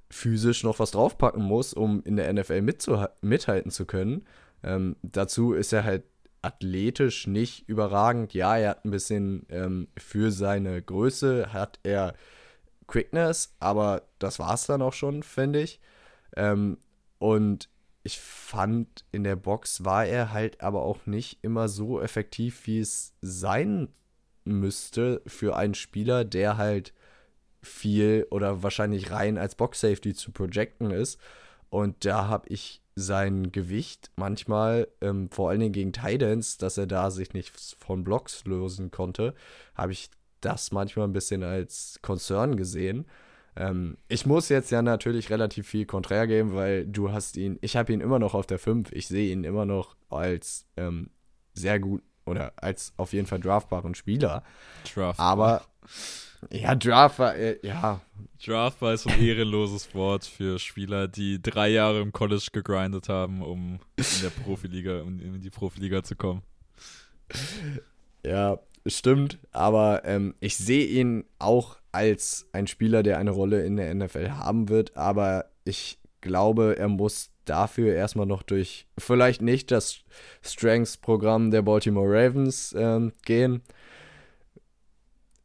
physisch noch was draufpacken muss, um in der NFL mithalten zu können. Ähm, dazu ist er halt athletisch nicht überragend. Ja, er hat ein bisschen ähm, für seine Größe hat er Quickness, aber das war es dann auch schon, finde ich. Ähm, und ich fand, in der Box war er halt aber auch nicht immer so effektiv, wie es sein müsste für einen Spieler, der halt viel oder wahrscheinlich rein als Box Safety zu projecten ist. Und da habe ich sein Gewicht manchmal, ähm, vor allen Dingen gegen Titans, dass er da sich nicht von Blocks lösen konnte, habe ich das manchmal ein bisschen als Concern gesehen. Ähm, ich muss jetzt ja natürlich relativ viel konträr geben, weil du hast ihn, ich habe ihn immer noch auf der 5, ich sehe ihn immer noch als ähm, sehr gut, oder als auf jeden Fall draftbaren Spieler. Draftbar. Aber ja, Draftbar, äh, ja. Draftbar ist ein ehrenloses Wort für Spieler, die drei Jahre im College gegrindet haben, um in der Profiliga, um in die Profiliga zu kommen. Ja, stimmt, aber ähm, ich sehe ihn auch als ein Spieler, der eine Rolle in der NFL haben wird, aber ich glaube, er muss dafür erstmal noch durch vielleicht nicht das Strengths-Programm der Baltimore Ravens ähm, gehen.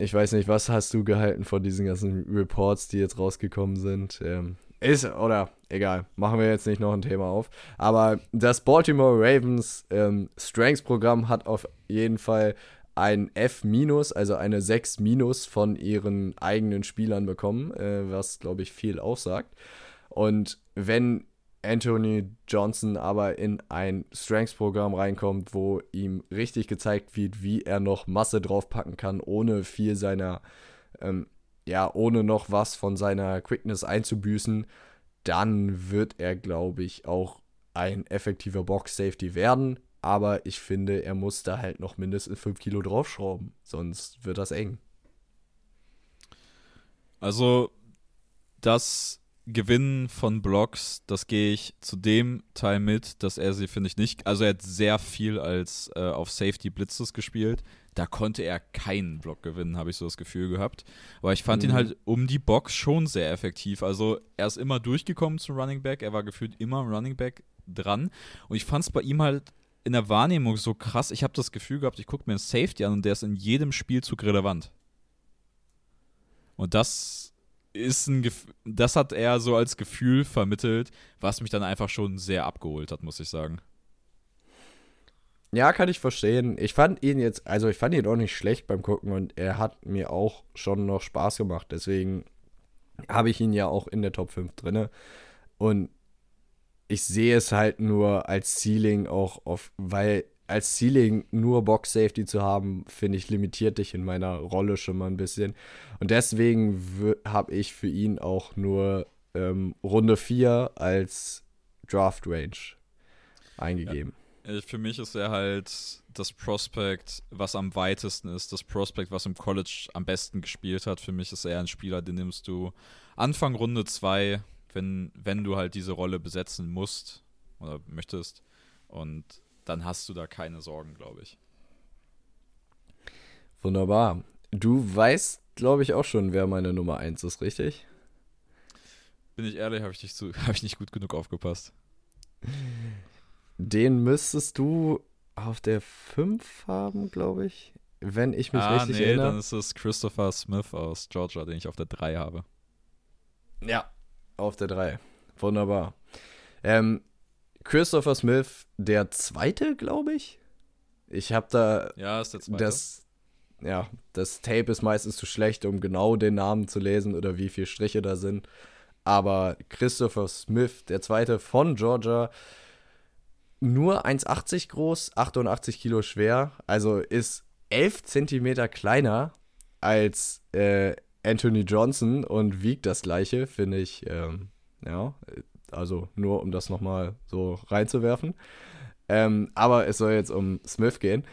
Ich weiß nicht, was hast du gehalten von diesen ganzen Reports, die jetzt rausgekommen sind? Ähm, ist, oder egal, machen wir jetzt nicht noch ein Thema auf. Aber das Baltimore Ravens ähm, Strengths-Programm hat auf jeden Fall ein F-, also eine 6- von ihren eigenen Spielern bekommen, äh, was, glaube ich, viel aussagt. Und wenn Anthony Johnson aber in ein Strengths-Programm reinkommt, wo ihm richtig gezeigt wird, wie er noch Masse draufpacken kann, ohne viel seiner, ähm, ja, ohne noch was von seiner Quickness einzubüßen, dann wird er, glaube ich, auch ein effektiver Box-Safety werden. Aber ich finde, er muss da halt noch mindestens 5 Kilo draufschrauben, sonst wird das eng. Also, das Gewinnen von Blocks, das gehe ich zu dem Teil mit, dass er sie, finde ich, nicht. Also, er hat sehr viel als äh, auf Safety Blitzes gespielt. Da konnte er keinen Block gewinnen, habe ich so das Gefühl gehabt. Aber ich fand mhm. ihn halt um die Box schon sehr effektiv. Also, er ist immer durchgekommen zum Running Back. Er war gefühlt immer am Running Back dran. Und ich fand es bei ihm halt in der Wahrnehmung so krass. Ich habe das Gefühl gehabt, ich gucke mir einen Safety an und der ist in jedem Spielzug relevant. Und das ist ein Gef das hat er so als Gefühl vermittelt, was mich dann einfach schon sehr abgeholt hat, muss ich sagen. Ja, kann ich verstehen. Ich fand ihn jetzt, also ich fand ihn auch nicht schlecht beim Gucken und er hat mir auch schon noch Spaß gemacht. Deswegen habe ich ihn ja auch in der Top 5 drinne. Und ich sehe es halt nur als Ceiling auch auf, weil als Ceiling nur Box Safety zu haben, finde ich, limitiert dich in meiner Rolle schon mal ein bisschen. Und deswegen habe ich für ihn auch nur ähm, Runde 4 als Draft Range eingegeben. Ja. Für mich ist er halt das Prospect, was am weitesten ist, das Prospect, was im College am besten gespielt hat. Für mich ist er ein Spieler, den nimmst du Anfang Runde 2, wenn, wenn du halt diese Rolle besetzen musst oder möchtest. Und dann hast du da keine Sorgen, glaube ich. Wunderbar. Du weißt, glaube ich, auch schon, wer meine Nummer 1 ist, richtig? Bin ich ehrlich, habe ich, nicht hab ich nicht gut genug aufgepasst. Den müsstest du auf der 5 haben, glaube ich. Wenn ich mich ah, richtig nee, erinnere. dann ist es Christopher Smith aus Georgia, den ich auf der 3 habe. Ja, auf der 3. Wunderbar. Ähm, Christopher Smith, der zweite, glaube ich. Ich habe da. Ja, ist der zweite. Das, ja, das Tape ist meistens zu schlecht, um genau den Namen zu lesen oder wie viele Striche da sind. Aber Christopher Smith, der zweite von Georgia, nur 1,80 groß, 88 Kilo schwer, also ist 11 Zentimeter kleiner als äh, Anthony Johnson und wiegt das gleiche, finde ich, ähm, ja, also nur um das nochmal so reinzuwerfen. Ähm, aber es soll jetzt um Smith gehen.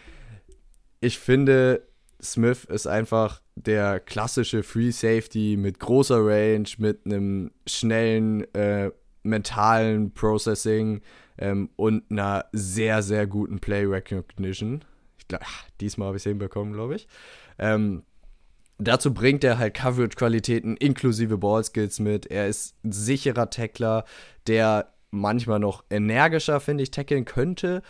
Ich finde, Smith ist einfach der klassische Free Safety mit großer Range, mit einem schnellen äh, mentalen Processing ähm, und einer sehr, sehr guten Play Recognition. Ich glaub, diesmal habe ich es hinbekommen, glaube ich. Ähm, Dazu bringt er halt Coverage-Qualitäten inklusive Ballskills mit. Er ist ein sicherer Tackler, der manchmal noch energischer, finde ich, tackeln könnte.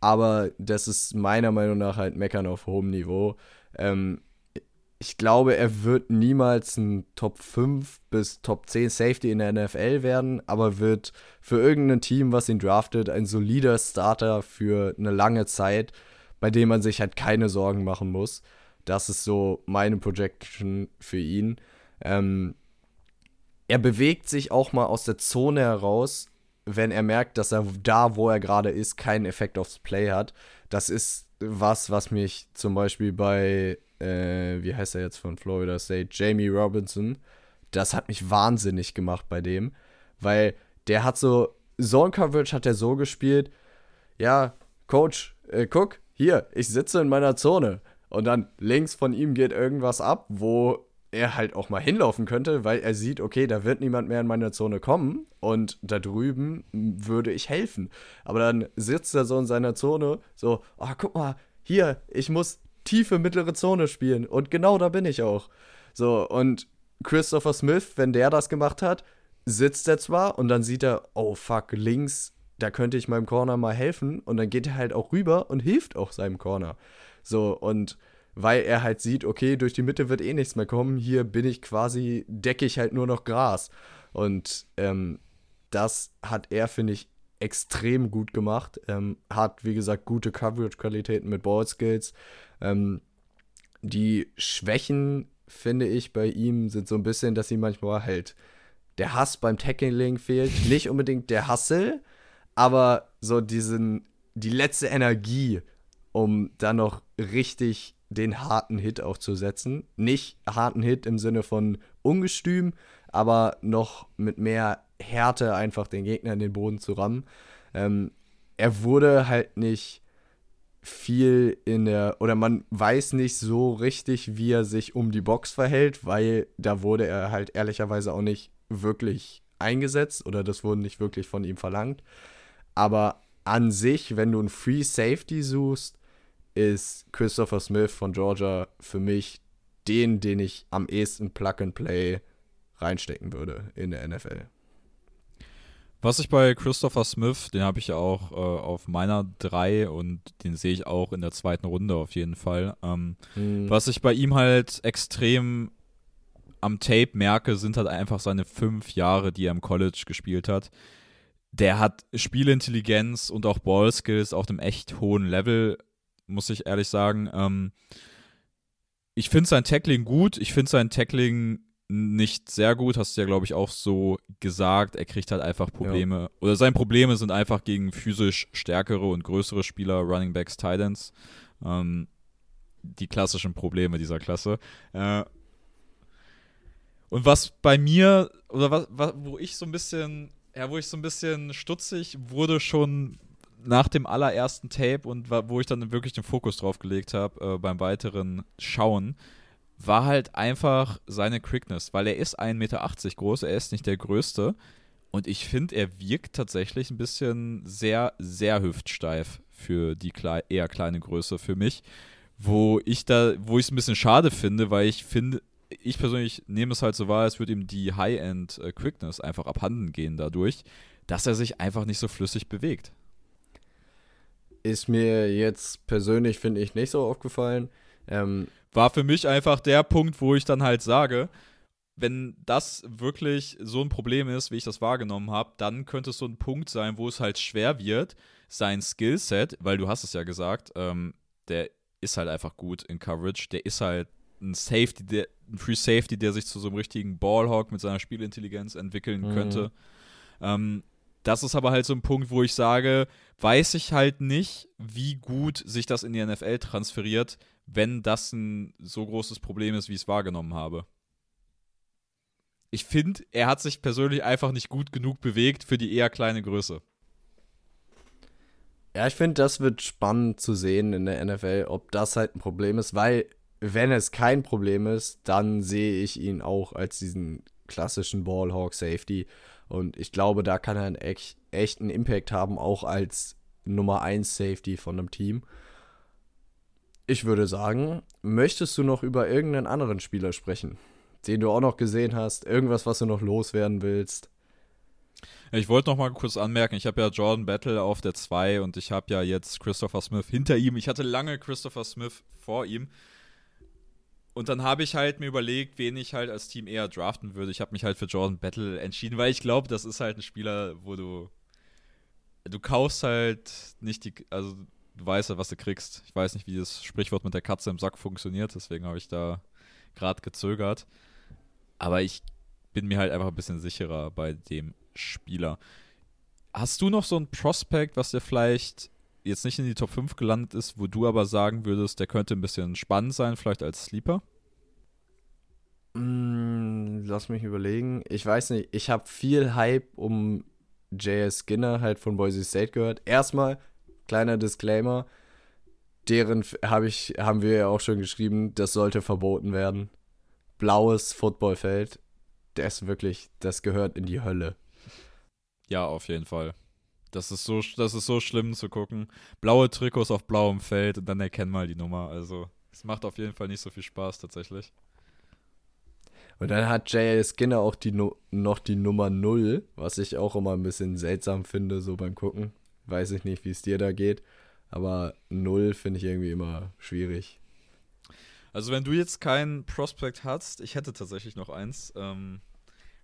Aber das ist meiner Meinung nach halt Meckern auf hohem Niveau. Ähm, ich glaube, er wird niemals ein Top 5 bis Top 10 Safety in der NFL werden, aber wird für irgendein Team, was ihn draftet, ein solider Starter für eine lange Zeit, bei dem man sich halt keine Sorgen machen muss. Das ist so meine Projection für ihn. Ähm, er bewegt sich auch mal aus der Zone heraus, wenn er merkt, dass er da, wo er gerade ist, keinen Effekt aufs Play hat. Das ist was, was mich zum Beispiel bei, äh, wie heißt er jetzt von Florida State, Jamie Robinson, das hat mich wahnsinnig gemacht bei dem, weil der hat so, Zone Coverage hat er so gespielt, ja, Coach, äh, guck, hier, ich sitze in meiner Zone. Und dann links von ihm geht irgendwas ab, wo er halt auch mal hinlaufen könnte, weil er sieht, okay, da wird niemand mehr in meine Zone kommen und da drüben würde ich helfen. Aber dann sitzt er so in seiner Zone, so, oh, guck mal, hier, ich muss tiefe mittlere Zone spielen und genau da bin ich auch. So, und Christopher Smith, wenn der das gemacht hat, sitzt er zwar und dann sieht er, oh fuck, links, da könnte ich meinem Corner mal helfen und dann geht er halt auch rüber und hilft auch seinem Corner. So, und weil er halt sieht, okay, durch die Mitte wird eh nichts mehr kommen, hier bin ich quasi, decke ich halt nur noch Gras. Und ähm, das hat er, finde ich, extrem gut gemacht. Ähm, hat, wie gesagt, gute Coverage-Qualitäten mit Ballskills. Ähm, die Schwächen, finde ich, bei ihm sind so ein bisschen, dass sie manchmal halt der Hass beim Tackling fehlt. Nicht unbedingt der Hassel, aber so diesen, die letzte Energie, um dann noch richtig den harten Hit auch zu setzen. Nicht harten Hit im Sinne von ungestüm, aber noch mit mehr Härte einfach den Gegner in den Boden zu rammen. Ähm, er wurde halt nicht viel in der, oder man weiß nicht so richtig, wie er sich um die Box verhält, weil da wurde er halt ehrlicherweise auch nicht wirklich eingesetzt oder das wurde nicht wirklich von ihm verlangt. Aber an sich, wenn du ein Free Safety suchst, ist Christopher Smith von Georgia für mich den, den ich am ehesten Plug and Play reinstecken würde in der NFL. Was ich bei Christopher Smith, den habe ich ja auch äh, auf meiner 3 und den sehe ich auch in der zweiten Runde auf jeden Fall. Ähm, hm. Was ich bei ihm halt extrem am Tape merke, sind halt einfach seine fünf Jahre, die er im College gespielt hat. Der hat Spielintelligenz und auch Ballskills auf einem echt hohen Level muss ich ehrlich sagen. Ähm, ich finde sein Tackling gut. Ich finde sein Tackling nicht sehr gut, hast du ja, glaube ich, auch so gesagt. Er kriegt halt einfach Probleme. Ja. Oder seine Probleme sind einfach gegen physisch stärkere und größere Spieler, Running Backs, Titans. Ähm, die klassischen Probleme dieser Klasse. Äh, und was bei mir, oder was, was, wo ich so ein bisschen, ja, wo ich so ein bisschen stutzig wurde schon nach dem allerersten Tape und wo ich dann wirklich den Fokus drauf gelegt habe äh, beim weiteren Schauen, war halt einfach seine Quickness, weil er ist 1,80 Meter groß, er ist nicht der Größte. Und ich finde, er wirkt tatsächlich ein bisschen sehr, sehr hüftsteif für die klei eher kleine Größe für mich. Wo ich da, wo ich es ein bisschen schade finde, weil ich finde, ich persönlich nehme es halt so wahr, als würde ihm die High-End-Quickness äh, einfach abhanden gehen dadurch, dass er sich einfach nicht so flüssig bewegt. Ist mir jetzt persönlich, finde ich, nicht so aufgefallen. Ähm, War für mich einfach der Punkt, wo ich dann halt sage, wenn das wirklich so ein Problem ist, wie ich das wahrgenommen habe, dann könnte es so ein Punkt sein, wo es halt schwer wird, sein Skillset, weil du hast es ja gesagt, ähm, der ist halt einfach gut in Coverage, der ist halt ein Safety, der, ein Free Safety, der sich zu so einem richtigen Ballhawk mit seiner Spielintelligenz entwickeln mhm. könnte. Ähm, das ist aber halt so ein Punkt, wo ich sage, weiß ich halt nicht, wie gut sich das in die NFL transferiert, wenn das ein so großes Problem ist, wie ich es wahrgenommen habe. Ich finde, er hat sich persönlich einfach nicht gut genug bewegt für die eher kleine Größe. Ja, ich finde, das wird spannend zu sehen in der NFL, ob das halt ein Problem ist, weil wenn es kein Problem ist, dann sehe ich ihn auch als diesen klassischen Ballhawk Safety und ich glaube, da kann er einen echt, echten Impact haben, auch als Nummer 1 Safety von einem Team. Ich würde sagen, möchtest du noch über irgendeinen anderen Spieler sprechen, den du auch noch gesehen hast? Irgendwas, was du noch loswerden willst? Ich wollte noch mal kurz anmerken, ich habe ja Jordan Battle auf der 2 und ich habe ja jetzt Christopher Smith hinter ihm. Ich hatte lange Christopher Smith vor ihm. Und dann habe ich halt mir überlegt, wen ich halt als Team eher draften würde. Ich habe mich halt für Jordan Battle entschieden, weil ich glaube, das ist halt ein Spieler, wo du du kaufst halt nicht die, also du weißt ja, was du kriegst. Ich weiß nicht, wie das Sprichwort mit der Katze im Sack funktioniert, deswegen habe ich da gerade gezögert. Aber ich bin mir halt einfach ein bisschen sicherer bei dem Spieler. Hast du noch so ein Prospect, was dir vielleicht jetzt nicht in die Top 5 gelandet ist, wo du aber sagen würdest, der könnte ein bisschen spannend sein, vielleicht als Sleeper? Mm, lass mich überlegen. Ich weiß nicht, ich habe viel Hype um J.S. Skinner halt von Boise State gehört. Erstmal, kleiner Disclaimer, deren hab ich, haben wir ja auch schon geschrieben, das sollte verboten werden. Blaues Footballfeld, das wirklich, das gehört in die Hölle. Ja, auf jeden Fall. Das ist so, das ist so schlimm zu gucken. Blaue Trikots auf blauem Feld und dann erkennen mal die Nummer. Also, es macht auf jeden Fall nicht so viel Spaß tatsächlich. Und dann hat J.L. Skinner auch die no noch die Nummer 0, was ich auch immer ein bisschen seltsam finde, so beim Gucken. Weiß ich nicht, wie es dir da geht. Aber 0 finde ich irgendwie immer schwierig. Also, wenn du jetzt keinen Prospect hast, ich hätte tatsächlich noch eins, ähm,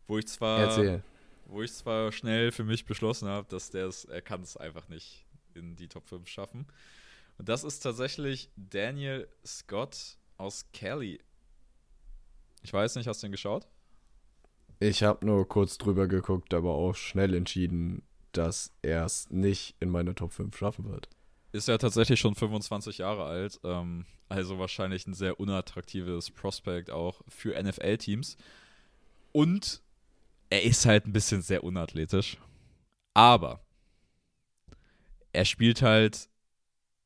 wo ich zwar. Erzähl. Wo ich zwar schnell für mich beschlossen habe, dass der es, er kann es einfach nicht in die Top 5 schaffen. Und das ist tatsächlich Daniel Scott aus Kelly ich weiß nicht, hast du den geschaut? Ich habe nur kurz drüber geguckt, aber auch schnell entschieden, dass er es nicht in meine Top 5 schaffen wird. Ist ja tatsächlich schon 25 Jahre alt, ähm, also wahrscheinlich ein sehr unattraktives Prospect auch für NFL-Teams. Und er ist halt ein bisschen sehr unathletisch. Aber er spielt halt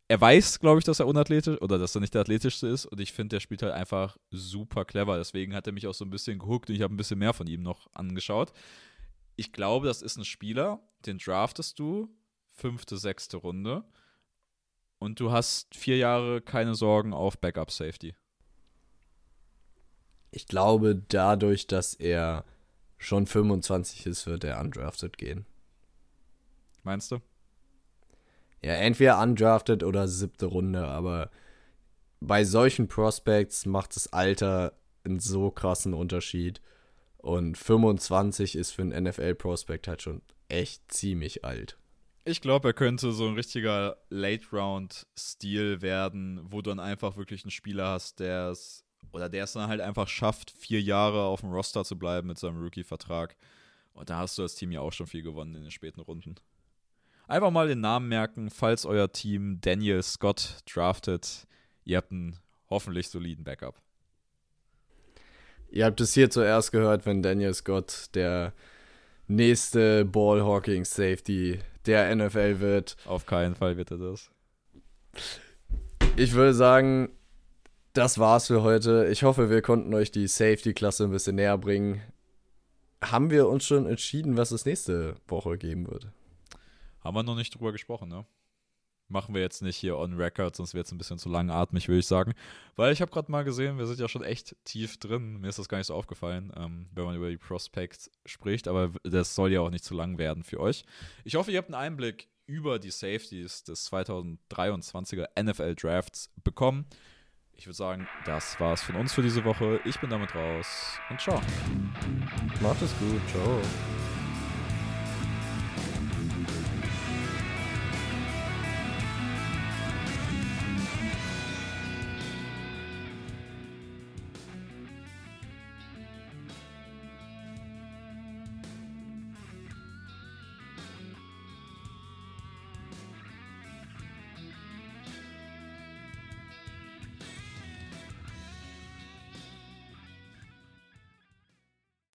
er weiß, glaube ich, dass er unathletisch oder dass er nicht der athletischste ist und ich finde, der spielt halt einfach super clever. Deswegen hat er mich auch so ein bisschen gehuckt und ich habe ein bisschen mehr von ihm noch angeschaut. Ich glaube, das ist ein Spieler, den draftest du, fünfte, sechste Runde und du hast vier Jahre keine Sorgen auf Backup Safety. Ich glaube, dadurch, dass er schon 25 ist, wird er undrafted gehen. Meinst du? Ja, entweder undrafted oder siebte Runde, aber bei solchen Prospects macht das Alter einen so krassen Unterschied. Und 25 ist für einen NFL-Prospect halt schon echt ziemlich alt. Ich glaube, er könnte so ein richtiger Late-Round-Stil werden, wo du dann einfach wirklich einen Spieler hast, der es oder der es dann halt einfach schafft, vier Jahre auf dem Roster zu bleiben mit seinem Rookie-Vertrag. Und da hast du als Team ja auch schon viel gewonnen in den späten Runden. Einfach mal den Namen merken, falls euer Team Daniel Scott draftet. Ihr habt einen hoffentlich soliden Backup. Ihr habt es hier zuerst gehört, wenn Daniel Scott der nächste Ballhawking Safety der NFL wird. Auf keinen Fall wird er das. Ich würde sagen, das war's für heute. Ich hoffe, wir konnten euch die Safety-Klasse ein bisschen näher bringen. Haben wir uns schon entschieden, was es nächste Woche geben wird? Haben wir noch nicht drüber gesprochen, ne? Machen wir jetzt nicht hier on record, sonst wird es ein bisschen zu langatmig, würde ich sagen. Weil ich habe gerade mal gesehen, wir sind ja schon echt tief drin. Mir ist das gar nicht so aufgefallen, ähm, wenn man über die Prospects spricht, aber das soll ja auch nicht zu lang werden für euch. Ich hoffe, ihr habt einen Einblick über die Safeties des 2023er NFL Drafts bekommen. Ich würde sagen, das war's von uns für diese Woche. Ich bin damit raus und ciao. Macht es gut, ciao.